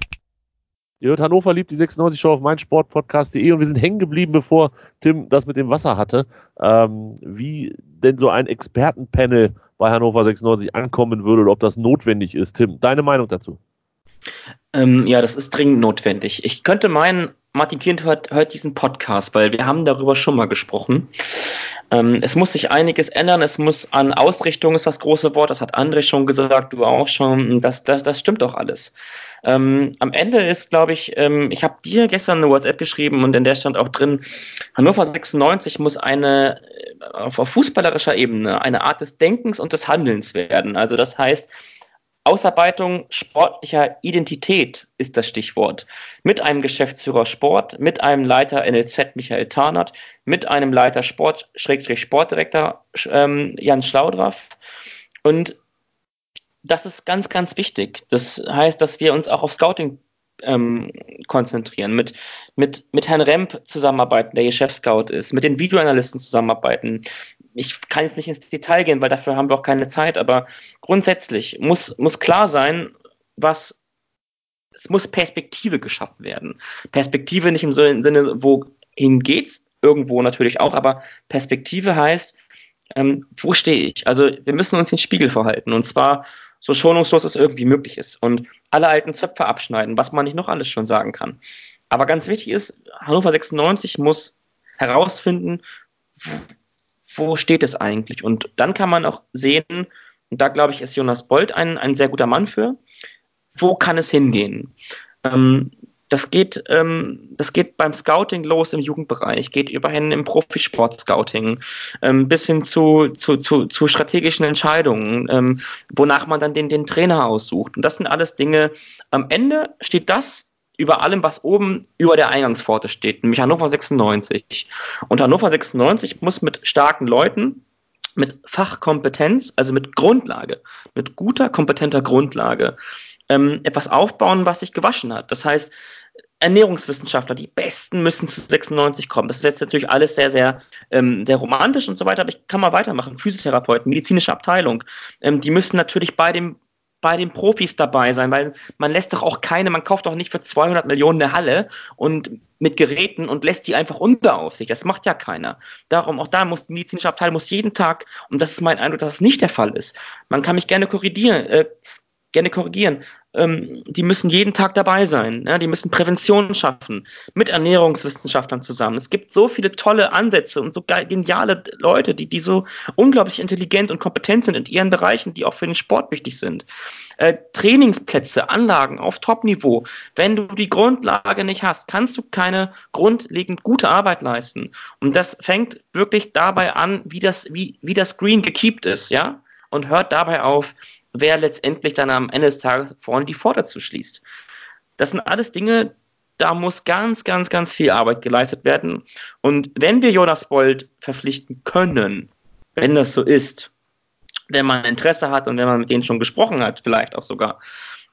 Ihr hört Hannover liebt die 96 Show auf meinsportpodcast.de und wir sind hängen geblieben, bevor Tim das mit dem Wasser hatte, ähm, wie denn so ein Expertenpanel bei Hannover 96 ankommen würde oder ob das notwendig ist. Tim, deine Meinung dazu? Ähm, ja, das ist dringend notwendig. Ich könnte meinen, Martin Kind hört, hört diesen Podcast, weil wir haben darüber schon mal gesprochen. Ähm, es muss sich einiges ändern. Es muss an Ausrichtung ist das große Wort. Das hat André schon gesagt, du auch schon. Das, das, das stimmt doch alles. Ähm, am Ende ist, glaube ich, ähm, ich habe dir gestern eine WhatsApp geschrieben und in der stand auch drin, Hannover 96 muss eine äh, auf fußballerischer Ebene eine Art des Denkens und des Handelns werden. Also das heißt, Ausarbeitung sportlicher Identität ist das Stichwort. Mit einem Geschäftsführer Sport, mit einem Leiter NLZ Michael Tarnert, mit einem Leiter Sport, Schrägstrich Sportdirektor ähm, Jan Schlaudraff und das ist ganz, ganz wichtig. Das heißt, dass wir uns auch auf Scouting ähm, konzentrieren, mit, mit, mit Herrn Remp zusammenarbeiten, der hier Chef-Scout ist, mit den Videoanalysten zusammenarbeiten. Ich kann jetzt nicht ins Detail gehen, weil dafür haben wir auch keine Zeit, aber grundsätzlich muss, muss klar sein, was es muss Perspektive geschaffen werden. Perspektive nicht im Sinne, wohin geht's, irgendwo natürlich auch, aber Perspektive heißt, ähm, wo stehe ich? Also wir müssen uns den Spiegel verhalten und zwar so schonungslos es irgendwie möglich ist und alle alten Zöpfe abschneiden, was man nicht noch alles schon sagen kann. Aber ganz wichtig ist, Hannover 96 muss herausfinden, wo steht es eigentlich? Und dann kann man auch sehen, und da glaube ich, ist Jonas Bold ein, ein sehr guter Mann für, wo kann es hingehen? Ähm, das geht, ähm, das geht beim Scouting los im Jugendbereich, geht überhin im Profisport-Scouting, ähm, bis hin zu, zu, zu, zu strategischen Entscheidungen, ähm, wonach man dann den, den Trainer aussucht. Und das sind alles Dinge, am Ende steht das über allem, was oben über der Eingangspforte steht, nämlich Hannover 96. Und Hannover 96 muss mit starken Leuten, mit Fachkompetenz, also mit Grundlage, mit guter, kompetenter Grundlage, ähm, etwas aufbauen, was sich gewaschen hat. Das heißt, Ernährungswissenschaftler, die Besten müssen zu 96 kommen. Das ist jetzt natürlich alles sehr, sehr, ähm, sehr romantisch und so weiter, aber ich kann mal weitermachen. Physiotherapeuten, medizinische Abteilung, ähm, die müssen natürlich bei dem bei den Profis dabei sein, weil man lässt doch auch keine, man kauft doch nicht für 200 Millionen eine Halle und mit Geräten und lässt die einfach unter auf sich. Das macht ja keiner. Darum, auch da muss die medizinische Abteilung muss jeden Tag, und das ist mein Eindruck, dass es nicht der Fall ist. Man kann mich gerne korrigieren, äh, gerne korrigieren. Ähm, die müssen jeden Tag dabei sein. Ja? Die müssen Prävention schaffen mit Ernährungswissenschaftlern zusammen. Es gibt so viele tolle Ansätze und so geniale Leute, die, die so unglaublich intelligent und kompetent sind in ihren Bereichen, die auch für den Sport wichtig sind. Äh, Trainingsplätze, Anlagen auf Top-Niveau. Wenn du die Grundlage nicht hast, kannst du keine grundlegend gute Arbeit leisten. Und das fängt wirklich dabei an, wie das, wie, wie das Green gekiept ist, ja? Und hört dabei auf, wer letztendlich dann am Ende des Tages vorne die Pforte zuschließt. Das sind alles Dinge, da muss ganz, ganz, ganz viel Arbeit geleistet werden. Und wenn wir Jonas Bold verpflichten können, wenn das so ist, wenn man Interesse hat und wenn man mit denen schon gesprochen hat, vielleicht auch sogar,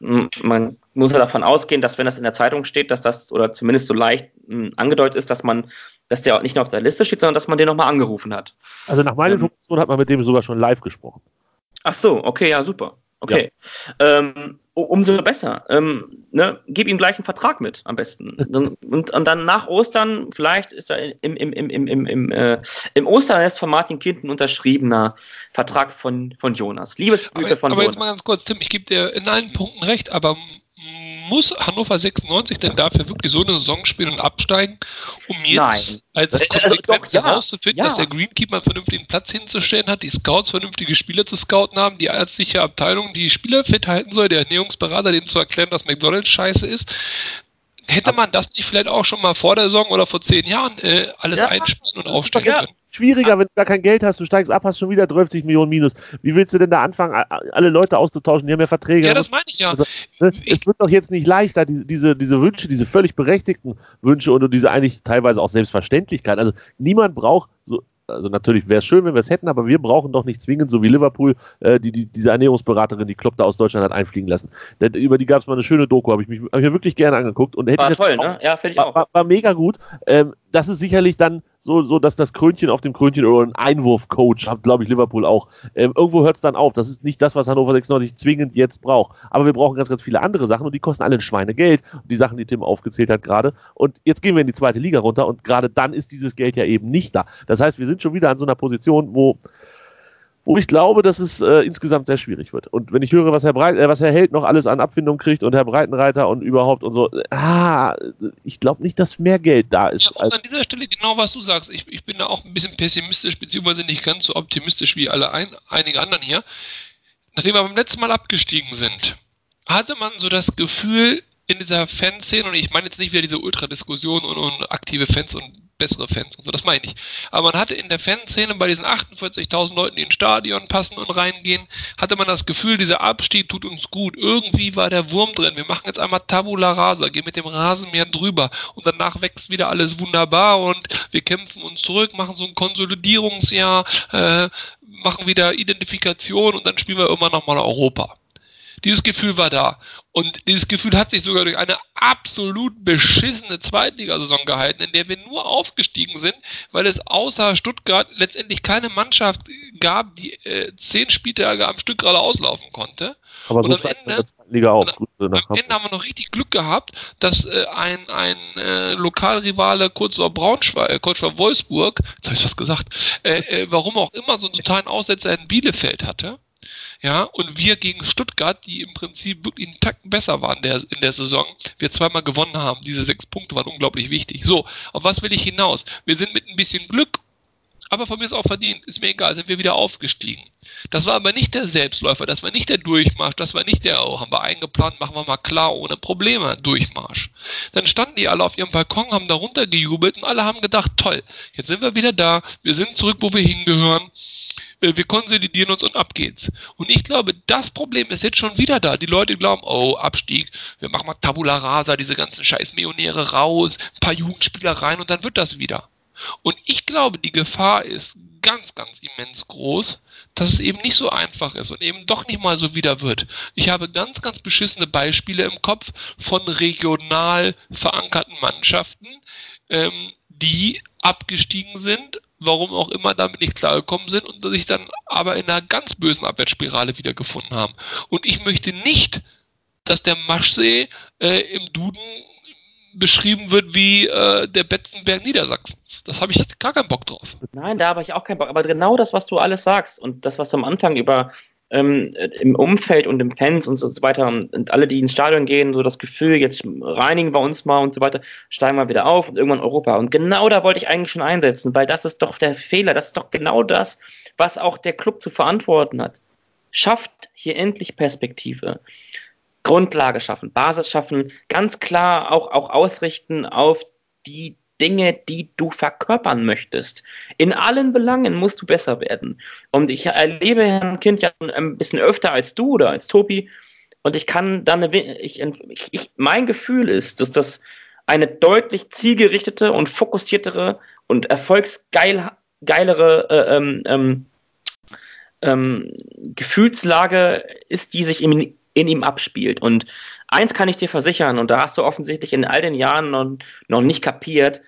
man muss ja davon ausgehen, dass wenn das in der Zeitung steht, dass das oder zumindest so leicht hm, angedeutet ist, dass man, dass der auch nicht nur auf der Liste steht, sondern dass man den nochmal angerufen hat. Also nach meiner ähm, Information hat man mit dem sogar schon live gesprochen. Ach so, okay, ja, super. Okay. Ja. Ähm, umso besser. Ähm, ne? Gib ihm gleich einen Vertrag mit, am besten. und, und dann nach Ostern, vielleicht ist er im, im, im, im, im, im, äh, im Osternest von Martin Kind ein unterschriebener Vertrag von, von Jonas. Liebesbriefe von aber Jonas. Aber jetzt mal ganz kurz, Tim, ich gebe dir in allen Punkten recht, aber muss Hannover 96 denn dafür wirklich so eine Saison spielen und absteigen, um jetzt Nein. als also, Konsequenz also, herauszufinden, ja. dass der Greenkeeper einen vernünftigen Platz hinzustellen hat, die Scouts vernünftige Spieler zu scouten haben, die ärztliche Abteilung die Spieler fit halten soll, der Ernährungsberater denen zu erklären, dass McDonalds scheiße ist. Hätte man das nicht vielleicht auch schon mal vor der Saison oder vor zehn Jahren äh, alles ja, einspielen und aufstellen können? Schwieriger, wenn du gar kein Geld hast, du steigst ab, hast schon wieder 30 Millionen Minus. Wie willst du denn da anfangen, alle Leute auszutauschen? Die haben ja Verträge. Ja, das meine ich ja. Also, ne? Es wird doch jetzt nicht leichter, diese, diese Wünsche, diese völlig berechtigten Wünsche und diese eigentlich teilweise auch Selbstverständlichkeit. Also niemand braucht so also natürlich wäre es schön, wenn wir es hätten, aber wir brauchen doch nicht zwingend, so wie Liverpool, äh, die, die, diese Ernährungsberaterin, die Klopp da aus Deutschland hat einfliegen lassen. Denn, über die gab es mal eine schöne Doku, habe ich, mich, hab ich mir wirklich gerne angeguckt. Und hätte war toll, auch, ne? Ja, finde ich auch. War, war mega gut. Ähm, das ist sicherlich dann so, so dass das Krönchen auf dem Krönchen oder ein Einwurfcoach hat, glaube ich, Liverpool auch. Ähm, irgendwo hört es dann auf. Das ist nicht das, was Hannover 96 zwingend jetzt braucht. Aber wir brauchen ganz, ganz viele andere Sachen und die kosten alle ein Schweinegeld. Die Sachen, die Tim aufgezählt hat gerade. Und jetzt gehen wir in die zweite Liga runter und gerade dann ist dieses Geld ja eben nicht da. Das heißt, wir sind schon wieder an so einer Position, wo wo ich glaube, dass es äh, insgesamt sehr schwierig wird. Und wenn ich höre, was Herr, Breit, äh, was Herr Held noch alles an Abfindung kriegt und Herr Breitenreiter und überhaupt und so, ah, ich glaube nicht, dass mehr Geld da ist. Ja, an dieser Stelle genau, was du sagst. Ich, ich bin da auch ein bisschen pessimistisch, beziehungsweise nicht ganz so optimistisch wie alle ein, einige anderen hier. Nachdem wir beim letzten Mal abgestiegen sind, hatte man so das Gefühl, in dieser Fanszene, und ich meine jetzt nicht wieder diese Ultradiskussion und, und aktive Fans und bessere Fans und so, das meine ich. Aber man hatte in der Fanszene bei diesen 48.000 Leuten, die ins Stadion passen und reingehen, hatte man das Gefühl, dieser Abstieg tut uns gut. Irgendwie war der Wurm drin. Wir machen jetzt einmal Tabula Rasa, gehen mit dem Rasenmäher drüber und danach wächst wieder alles wunderbar und wir kämpfen uns zurück, machen so ein Konsolidierungsjahr, äh, machen wieder Identifikation und dann spielen wir irgendwann nochmal Europa. Dieses Gefühl war da. Und dieses Gefühl hat sich sogar durch eine absolut beschissene Zweitligasaison gehalten, in der wir nur aufgestiegen sind, weil es außer Stuttgart letztendlich keine Mannschaft gab, die äh, zehn Spieltage am Stück gerade auslaufen konnte. Aber so und am Ende, Liga auch. Und am Ende haben wir noch richtig Glück gehabt, dass äh, ein, ein äh, Lokalrivale kurz vor Braunschweig, äh, kurz vor Wolfsburg, jetzt habe ich was gesagt, äh, äh, warum auch immer so einen totalen Aussetzer in Bielefeld hatte ja, und wir gegen Stuttgart, die im Prinzip wirklich einen Tacken besser waren der, in der Saison, wir zweimal gewonnen haben. Diese sechs Punkte waren unglaublich wichtig. So, auf was will ich hinaus? Wir sind mit ein bisschen Glück, aber von mir ist auch verdient, ist mir egal, sind wir wieder aufgestiegen. Das war aber nicht der Selbstläufer, das war nicht der Durchmarsch, das war nicht der, oh, haben wir eingeplant, machen wir mal klar, ohne Probleme, Durchmarsch. Dann standen die alle auf ihrem Balkon, haben darunter gejubelt und alle haben gedacht, toll, jetzt sind wir wieder da, wir sind zurück, wo wir hingehören wir konsolidieren uns und ab geht's. Und ich glaube, das Problem ist jetzt schon wieder da. Die Leute glauben, oh, Abstieg, wir machen mal Tabula Rasa, diese ganzen scheiß Millionäre raus, ein paar Jugendspieler rein und dann wird das wieder. Und ich glaube, die Gefahr ist ganz, ganz immens groß, dass es eben nicht so einfach ist und eben doch nicht mal so wieder wird. Ich habe ganz, ganz beschissene Beispiele im Kopf von regional verankerten Mannschaften, ähm, die abgestiegen sind warum auch immer damit nicht klargekommen sind und sich dann aber in einer ganz bösen Abwärtsspirale wiedergefunden haben. Und ich möchte nicht, dass der Maschsee äh, im Duden beschrieben wird wie äh, der Betzenberg Niedersachsens. Das habe ich gar keinen Bock drauf. Nein, da habe ich auch keinen Bock. Aber genau das, was du alles sagst und das, was du am Anfang über ähm, im Umfeld und im Fans und so weiter und alle, die ins Stadion gehen, so das Gefühl, jetzt reinigen wir uns mal und so weiter, steigen wir wieder auf und irgendwann Europa. Und genau da wollte ich eigentlich schon einsetzen, weil das ist doch der Fehler, das ist doch genau das, was auch der Club zu verantworten hat. Schafft hier endlich Perspektive. Grundlage schaffen, Basis schaffen, ganz klar auch, auch ausrichten auf die Dinge, die du verkörpern möchtest. In allen Belangen musst du besser werden. Und ich erlebe Herrn Kind ja ein bisschen öfter als du oder als Tobi. Und ich kann dann, eine, ich, ich, mein Gefühl ist, dass das eine deutlich zielgerichtete und fokussiertere und erfolgsgeilere äh, ähm, ähm, ähm, Gefühlslage ist, die sich in, in ihm abspielt. Und eins kann ich dir versichern, und da hast du offensichtlich in all den Jahren noch, noch nicht kapiert,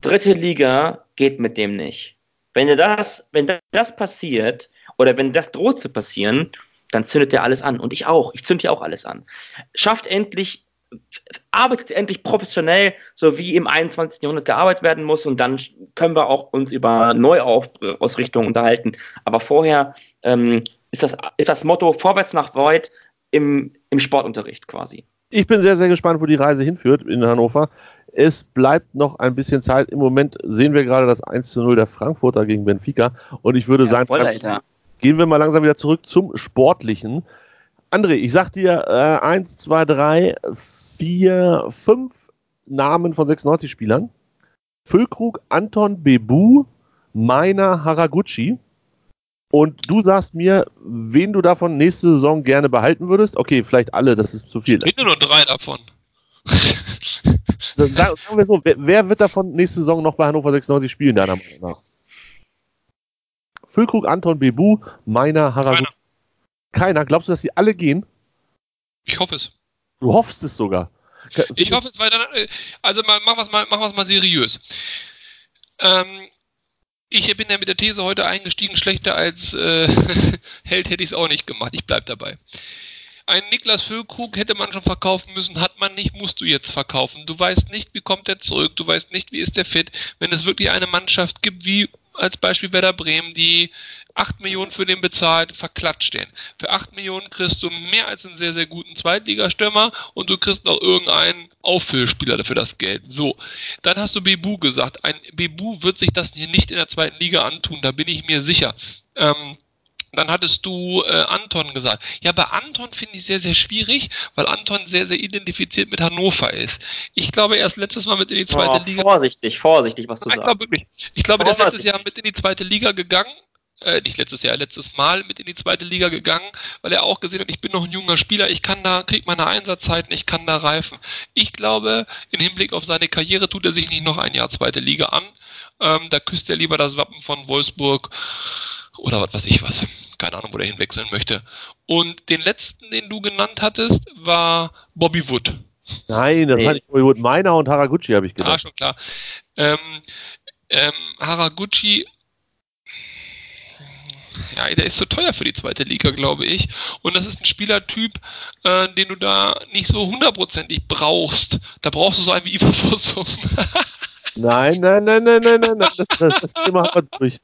dritte Liga geht mit dem nicht. Wenn das, wenn das passiert oder wenn das droht zu passieren, dann zündet er alles an. Und ich auch. Ich zünde ja auch alles an. Schafft endlich, arbeitet endlich professionell, so wie im 21. Jahrhundert gearbeitet werden muss. Und dann können wir auch uns über Neuausrichtungen unterhalten. Aber vorher ähm, ist, das, ist das Motto vorwärts nach weit im, im Sportunterricht quasi. Ich bin sehr, sehr gespannt, wo die Reise hinführt in Hannover. Es bleibt noch ein bisschen Zeit. Im Moment sehen wir gerade das 1 zu 0 der Frankfurter gegen Benfica. Und ich würde ja, sagen, voll, gehen wir mal langsam wieder zurück zum Sportlichen. André, ich sag dir äh, 1, 2, 3, 4, 5 Namen von 96 Spielern. Füllkrug, Anton Bebu, Meiner Haraguchi. Und du sagst mir, wen du davon nächste Saison gerne behalten würdest. Okay, vielleicht alle, das ist zu viel. Ich finde nur drei davon. Sagen wir so, wer, wer, wird davon nächste Saison noch bei Hannover 96 spielen, deiner Meinung nach? Füllkrug, Anton, Bebu, Meiner, Haraguchi. Keiner. Keiner. Glaubst du, dass sie alle gehen? Ich hoffe es. Du hoffst es sogar. Ich hoffe es, weil dann, äh, also mal, machen wir es mal, machen mal seriös. Ähm, ich bin ja mit der These heute eingestiegen, schlechter als äh, Held hätte ich es auch nicht gemacht. Ich bleibe dabei. Ein Niklas Füllkrug hätte man schon verkaufen müssen, hat man nicht, musst du jetzt verkaufen. Du weißt nicht, wie kommt er zurück, du weißt nicht, wie ist der fit. Wenn es wirklich eine Mannschaft gibt, wie als Beispiel Werder Bremen, die 8 Millionen für den bezahlt, verklatscht den. Für 8 Millionen kriegst du mehr als einen sehr, sehr guten Zweitligastürmer und du kriegst noch irgendeinen Auffüllspieler für das Geld. So, dann hast du Bebu gesagt. Ein Bebu wird sich das hier nicht in der zweiten Liga antun, da bin ich mir sicher. Ähm, dann hattest du äh, Anton gesagt. Ja, bei Anton finde ich sehr, sehr schwierig, weil Anton sehr, sehr identifiziert mit Hannover ist. Ich glaube, er ist letztes Mal mit in die zweite oh, Liga. Vorsichtig, vorsichtig, was du Nein, sagst. Ich glaube wirklich. Ich glaube, der ist letztes Jahr mit in die zweite Liga gegangen. Äh, nicht letztes Jahr, letztes Mal mit in die zweite Liga gegangen, weil er auch gesehen hat, ich bin noch ein junger Spieler, ich kann da, krieg meine Einsatzzeiten, ich kann da reifen. Ich glaube, im Hinblick auf seine Karriere tut er sich nicht noch ein Jahr zweite Liga an. Ähm, da küsst er lieber das Wappen von Wolfsburg oder was weiß ich was. Keine Ahnung, wo der hinwechseln möchte. Und den letzten, den du genannt hattest, war Bobby Wood. Nein, das nee. war nicht Bobby Wood. Meiner und Haraguchi habe ich gedacht. Ah, schon klar. Ähm, ähm, Haraguchi ja, der ist zu so teuer für die zweite Liga, glaube ich. Und das ist ein Spielertyp, äh, den du da nicht so hundertprozentig brauchst. Da brauchst du so einen wie Ivo Fossum. Nein, nein, nein, nein, nein, nein, das, das, das Thema haben wir durch.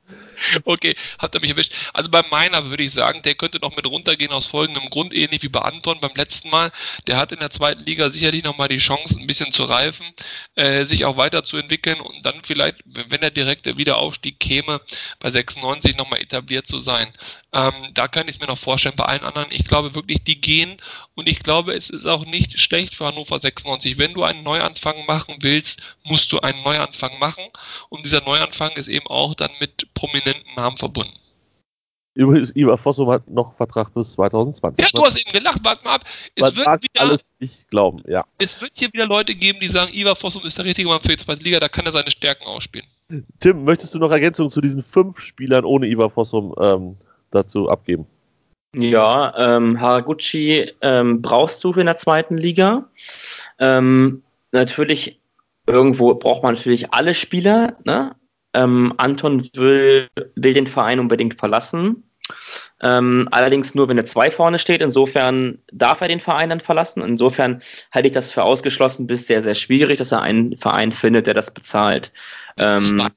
Okay, habt ihr mich erwischt. Also bei meiner würde ich sagen, der könnte noch mit runtergehen aus folgendem Grund, ähnlich wie bei Anton beim letzten Mal. Der hat in der zweiten Liga sicherlich nochmal die Chance, ein bisschen zu reifen, äh, sich auch weiterzuentwickeln und dann vielleicht, wenn der direkte Wiederaufstieg käme, bei 96 nochmal etabliert zu sein. Ähm, da kann ich es mir noch vorstellen. Bei allen anderen, ich glaube wirklich, die gehen und ich glaube, es ist auch nicht schlecht für Hannover 96. Wenn du einen Neuanfang machen willst, musst du einen Neuanfang machen und dieser Neuanfang ist eben auch dann mit prominenten Namen verbunden. Übrigens, Ivar Fossum hat noch Vertrag bis 2020. Ja, du hast eben gelacht, warte mal ab. Es Man wird wieder, alles nicht glauben, ja. Es wird hier wieder Leute geben, die sagen, Ivar Fossum ist der richtige Mann für die zweite Liga, da kann er seine Stärken ausspielen. Tim, möchtest du noch Ergänzungen zu diesen fünf Spielern ohne Ivar Fossum ähm, dazu abgeben? Ja, ähm, Haraguchi ähm, brauchst du in der zweiten Liga. Ähm, natürlich, irgendwo braucht man natürlich alle Spieler. Ne? Ähm, Anton will, will den Verein unbedingt verlassen. Ähm, allerdings nur, wenn er zwei vorne steht. Insofern darf er den Verein dann verlassen. Insofern halte ich das für ausgeschlossen bis sehr, sehr schwierig, dass er einen Verein findet, der das bezahlt. Ähm,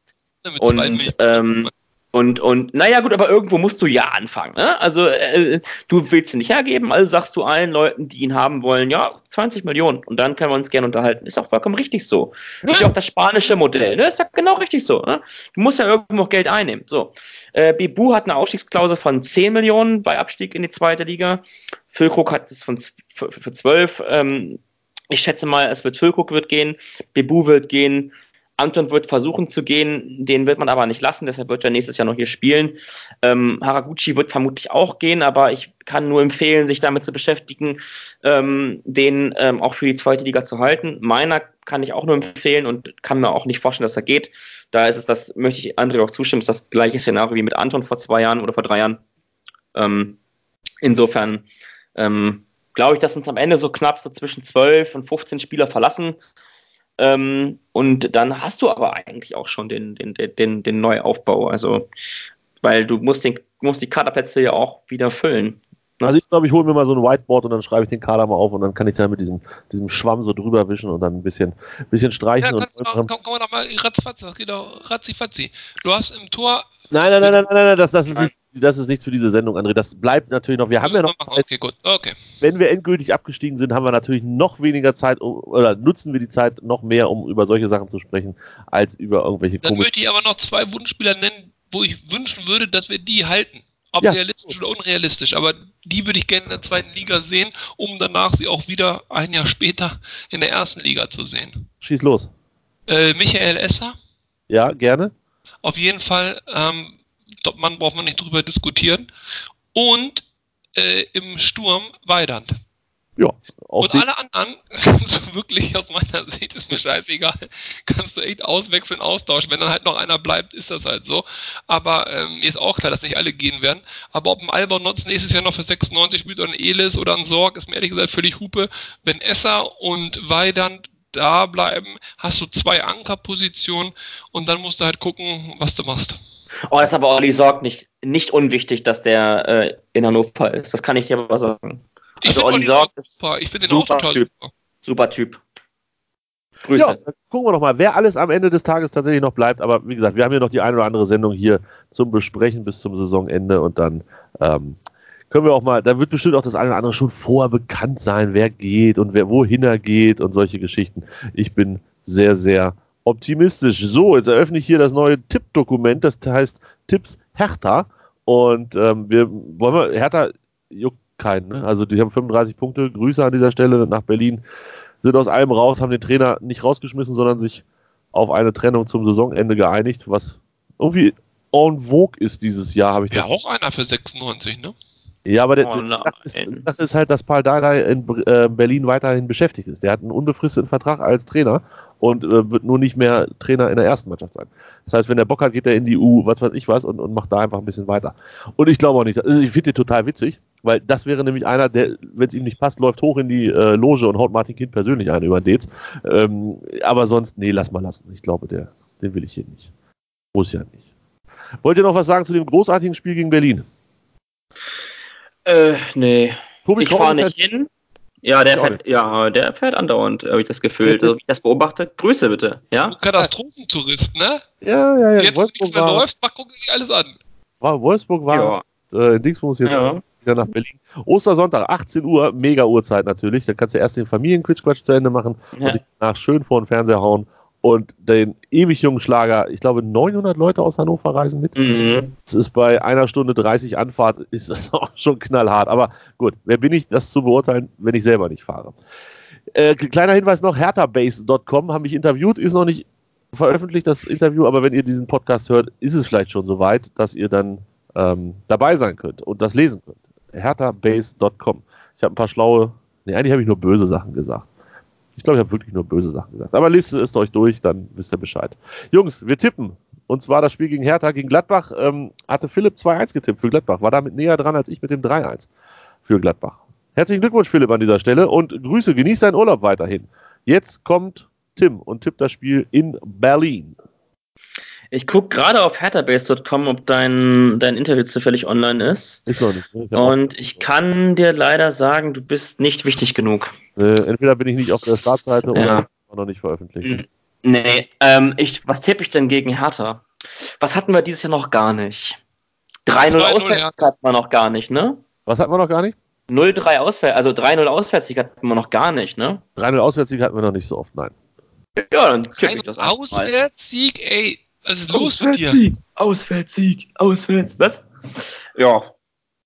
und ähm, und, und naja, gut, aber irgendwo musst du ja anfangen. Ne? Also, äh, du willst ihn nicht hergeben, also sagst du allen Leuten, die ihn haben wollen, ja, 20 Millionen. Und dann können wir uns gerne unterhalten. Ist auch vollkommen richtig so. Ist ja auch das spanische Modell. Ne? Ist ja genau richtig so. Ne? Du musst ja irgendwo noch Geld einnehmen. So. Äh, Bibu hat eine Ausstiegsklausel von 10 Millionen bei Abstieg in die zweite Liga. Füllkrug hat es von für, für 12. Ähm, ich schätze mal, es wird Füllkrug wird gehen, Bibu wird gehen. Anton wird versuchen zu gehen, den wird man aber nicht lassen, deshalb wird er nächstes Jahr noch hier spielen. Ähm, Haraguchi wird vermutlich auch gehen, aber ich kann nur empfehlen, sich damit zu beschäftigen, ähm, den ähm, auch für die zweite Liga zu halten. Meiner kann ich auch nur empfehlen und kann mir auch nicht vorstellen, dass er geht. Da ist es, das möchte ich André auch zustimmen, ist das gleiche Szenario wie mit Anton vor zwei Jahren oder vor drei Jahren. Ähm, insofern ähm, glaube ich, dass uns am Ende so knapp so zwischen 12 und 15 Spieler verlassen. Ähm, und dann hast du aber eigentlich auch schon den, den, den, den Neuaufbau. Also, weil du musst, den, musst die Kaderplätze ja auch wieder füllen. Ne? Also ich glaube, ich hole mir mal so ein Whiteboard und dann schreibe ich den Kader mal auf und dann kann ich da mit diesem, diesem Schwamm so drüber wischen und dann ein bisschen, bisschen streichen. Ja, und kannst du mal, komm, komm doch mal ratzfatz, das geht doch ratzi Du hast im Tor. Nein, nein, nein, nein, nein, nein das, das ist nicht das ist nichts für diese Sendung, André. Das bleibt natürlich noch. Wir haben ja noch. Okay, gut. Okay. Wenn wir endgültig abgestiegen sind, haben wir natürlich noch weniger Zeit oder nutzen wir die Zeit noch mehr, um über solche Sachen zu sprechen, als über irgendwelche Dann möchte ich aber noch zwei Wunschspieler nennen, wo ich wünschen würde, dass wir die halten. Ob ja. realistisch oder unrealistisch, aber die würde ich gerne in der zweiten Liga sehen, um danach sie auch wieder ein Jahr später in der ersten Liga zu sehen. Schieß los. Äh, Michael Esser. Ja, gerne. Auf jeden Fall, ähm, Mann braucht man nicht drüber diskutieren. Und äh, im Sturm Weidand. Ja. Und alle anderen kannst du wirklich aus meiner Sicht, ist mir scheißegal, kannst du echt auswechseln, austauschen. Wenn dann halt noch einer bleibt, ist das halt so. Aber ähm, mir ist auch klar, dass nicht alle gehen werden. Aber ob ein Albon Notz nächstes Jahr noch für 96 spielt oder ein Elis oder ein Sorg, ist mir ehrlich gesagt völlig Hupe. Wenn Esser und Weidand da bleiben, hast du zwei Ankerpositionen und dann musst du halt gucken, was du machst. Oh, ist aber Olli Sorg nicht, nicht unwichtig, dass der äh, in Hannover ist. Das kann ich dir aber sagen. Also Olli Sorg ist super, ich super Typ. Super. super Typ. Grüße. Ja, gucken wir doch mal, wer alles am Ende des Tages tatsächlich noch bleibt. Aber wie gesagt, wir haben ja noch die eine oder andere Sendung hier zum Besprechen bis zum Saisonende und dann ähm, können wir auch mal, da wird bestimmt auch das eine oder andere schon vorher bekannt sein, wer geht und wer wohin er geht und solche Geschichten. Ich bin sehr, sehr optimistisch. So, jetzt eröffne ich hier das neue Tippdokument, das heißt Tipps Hertha. Und ähm, wir wollen wir, Hertha juckt keinen, ne? Also die haben 35 Punkte. Grüße an dieser Stelle nach Berlin. Sind aus allem raus, haben den Trainer nicht rausgeschmissen, sondern sich auf eine Trennung zum Saisonende geeinigt, was irgendwie en vogue ist dieses Jahr, habe ich Ja, auch einer für 96, ne? Ja, aber der, oh das, ist, das, ist, halt, dass Paul Dardai in äh, Berlin weiterhin beschäftigt ist. Der hat einen unbefristeten Vertrag als Trainer und äh, wird nur nicht mehr Trainer in der ersten Mannschaft sein. Das heißt, wenn der Bock hat, geht er in die U, was weiß ich was, und, und macht da einfach ein bisschen weiter. Und ich glaube auch nicht, also ich finde den total witzig, weil das wäre nämlich einer, der, wenn es ihm nicht passt, läuft hoch in die äh, Loge und haut Martin Kind persönlich ein über Dates. Ähm, aber sonst, nee, lass mal lassen. Ich glaube, der, den will ich hier nicht. Muss ja nicht. Wollt ihr noch was sagen zu dem großartigen Spiel gegen Berlin? Äh, nee. Tobi ich fahre nicht hin. Ja, der fährt, ja, der fährt andauernd, habe ich das Gefühl. Also, wie ich das beobachte, Grüße bitte. Ja? Katastrophentourist, ne? Ja, ja, ja. Jetzt, wo nichts mehr läuft, mal gucken sich alles an. War, Wolfsburg war ja. äh, Dingsbums jetzt ja. wieder nach Berlin. Ostersonntag, 18 Uhr, mega Uhrzeit natürlich. Dann kannst du erst den Familienquitschquatsch zu Ende machen ja. und dich danach schön vor den Fernseher hauen und den ewig jungen Schlager, ich glaube 900 Leute aus Hannover reisen mit. Mhm. Das ist bei einer Stunde 30 Anfahrt, ist das auch schon knallhart. Aber gut, wer bin ich, das zu beurteilen, wenn ich selber nicht fahre? Äh, kleiner Hinweis noch, herterbase.com haben mich interviewt, ist noch nicht veröffentlicht, das Interview, aber wenn ihr diesen Podcast hört, ist es vielleicht schon soweit, dass ihr dann ähm, dabei sein könnt und das lesen könnt. herterbase.com. Ich habe ein paar schlaue, nee, eigentlich habe ich nur böse Sachen gesagt. Ich glaube, ich habe wirklich nur böse Sachen gesagt. Aber lest es euch durch, dann wisst ihr Bescheid. Jungs, wir tippen. Und zwar das Spiel gegen Hertha, gegen Gladbach. Ähm, hatte Philipp 2-1 getippt für Gladbach. War damit näher dran als ich mit dem 3-1 für Gladbach. Herzlichen Glückwunsch, Philipp, an dieser Stelle. Und Grüße, genieß deinen Urlaub weiterhin. Jetzt kommt Tim und tippt das Spiel in Berlin. Ich gucke gerade auf herterbase.com, ob dein, dein Interview zufällig online ist. Ich noch nicht. Ich und ich kann dir leider sagen, du bist nicht wichtig genug. Äh, entweder bin ich nicht auf der Startseite ja. oder noch nicht veröffentlicht. Nee, ähm, ich, was tippe ich denn gegen Hertha? Was hatten wir dieses Jahr noch gar nicht? 3-0 Auswärtssieg hatten wir noch gar nicht, ne? Was hatten wir noch gar nicht? 0-3 Auswärts, also 3-0 Auswärtssieg hatten wir noch gar nicht, ne? 3-0 Auswärtssieg hatten wir noch nicht so oft, nein. Ja, dann tippe ich das Auswärtssieg, ey, was ist los mit dir? Auswärtssieg, Auswärts. Was? Ja.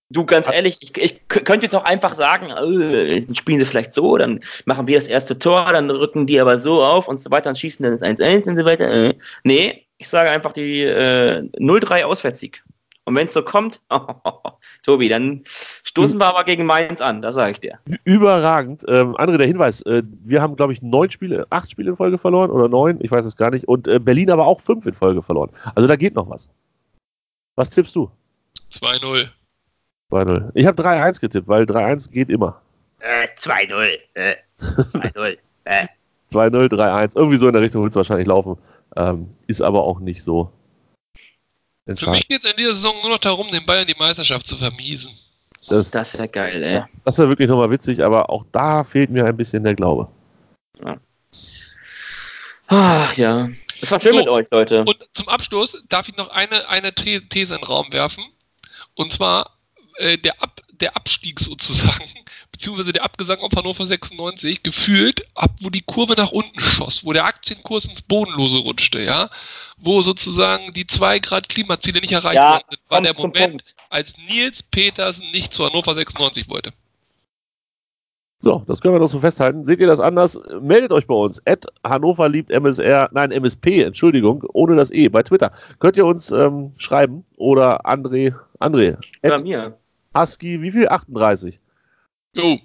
Du, ganz ehrlich, ich, ich könnte jetzt auch einfach sagen, äh, spielen sie vielleicht so, dann machen wir das erste Tor, dann rücken die aber so auf und so weiter, dann schießen dann das 1-1 und so weiter. Äh. Nee, ich sage einfach die äh, 0-3 Auswärtssieg. Und wenn es so kommt, Tobi, dann stoßen wir aber gegen Mainz an, das sage ich dir. Überragend. Ähm, André, der Hinweis, äh, wir haben, glaube ich, neun Spiele, acht Spiele in Folge verloren oder neun, ich weiß es gar nicht. Und äh, Berlin aber auch fünf in Folge verloren. Also da geht noch was. Was tippst du? 2-0. 2-0. Ich habe 3-1 getippt, weil 3-1 geht immer. Äh, 2-0. Äh, 2-0. äh. 2-0, 3-1. Irgendwie so in der Richtung wird es wahrscheinlich laufen. Ähm, ist aber auch nicht so. Für mich geht es in dieser Saison nur noch darum, den Bayern die Meisterschaft zu vermiesen. Das, das wäre geil, ey. Das wäre wirklich nochmal witzig, aber auch da fehlt mir ein bisschen der Glaube. Ja. Ach ja. Es war schön so, mit euch, Leute. Und zum Abschluss darf ich noch eine, eine These in den Raum werfen. Und zwar äh, der, Ab, der Abstieg sozusagen, beziehungsweise der Abgesang auf Hannover 96, gefühlt ab, wo die Kurve nach unten schoss, wo der Aktienkurs ins Bodenlose rutschte, ja, wo sozusagen die 2 Grad Klimaziele nicht erreicht ja, worden sind, war der Moment, als Nils Petersen nicht zu Hannover 96 wollte. So, das können wir doch so festhalten. Seht ihr das anders? Meldet euch bei uns. At Hannover liebt MSR, nein, MSP, Entschuldigung, ohne das E, bei Twitter. Könnt ihr uns ähm, schreiben oder André, André. Bei mir. Husky, wie viel? 38. Jo.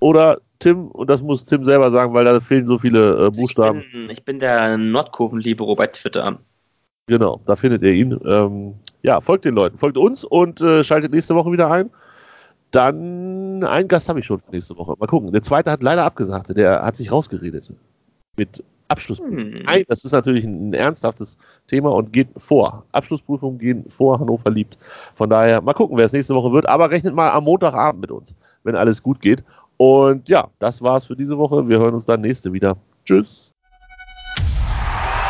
Oder Tim, und das muss Tim selber sagen, weil da fehlen so viele äh, Buchstaben. Ich bin, ich bin der Nordkurven-Libero bei Twitter. Genau, da findet ihr ihn. Ähm, ja, folgt den Leuten, folgt uns und äh, schaltet nächste Woche wieder ein. Dann einen Gast habe ich schon nächste Woche. Mal gucken. Der zweite hat leider abgesagt. Der hat sich rausgeredet. Mit Abschluss. Hm. Nein, das ist natürlich ein, ein, ernsthaftes Thema und geht vor. Abschlussprüfungen gehen vor Hannover liebt. Von daher mal gucken, wer es nächste Woche wird. Aber rechnet mal am Montagabend mit uns, wenn alles gut geht. Und ja, das war's für diese Woche. Wir hören uns dann nächste wieder. Tschüss.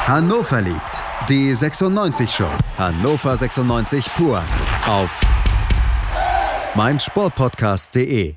Hannover liebt. Die 96 Show. Hannover 96 pur. Auf meinsportpodcast.de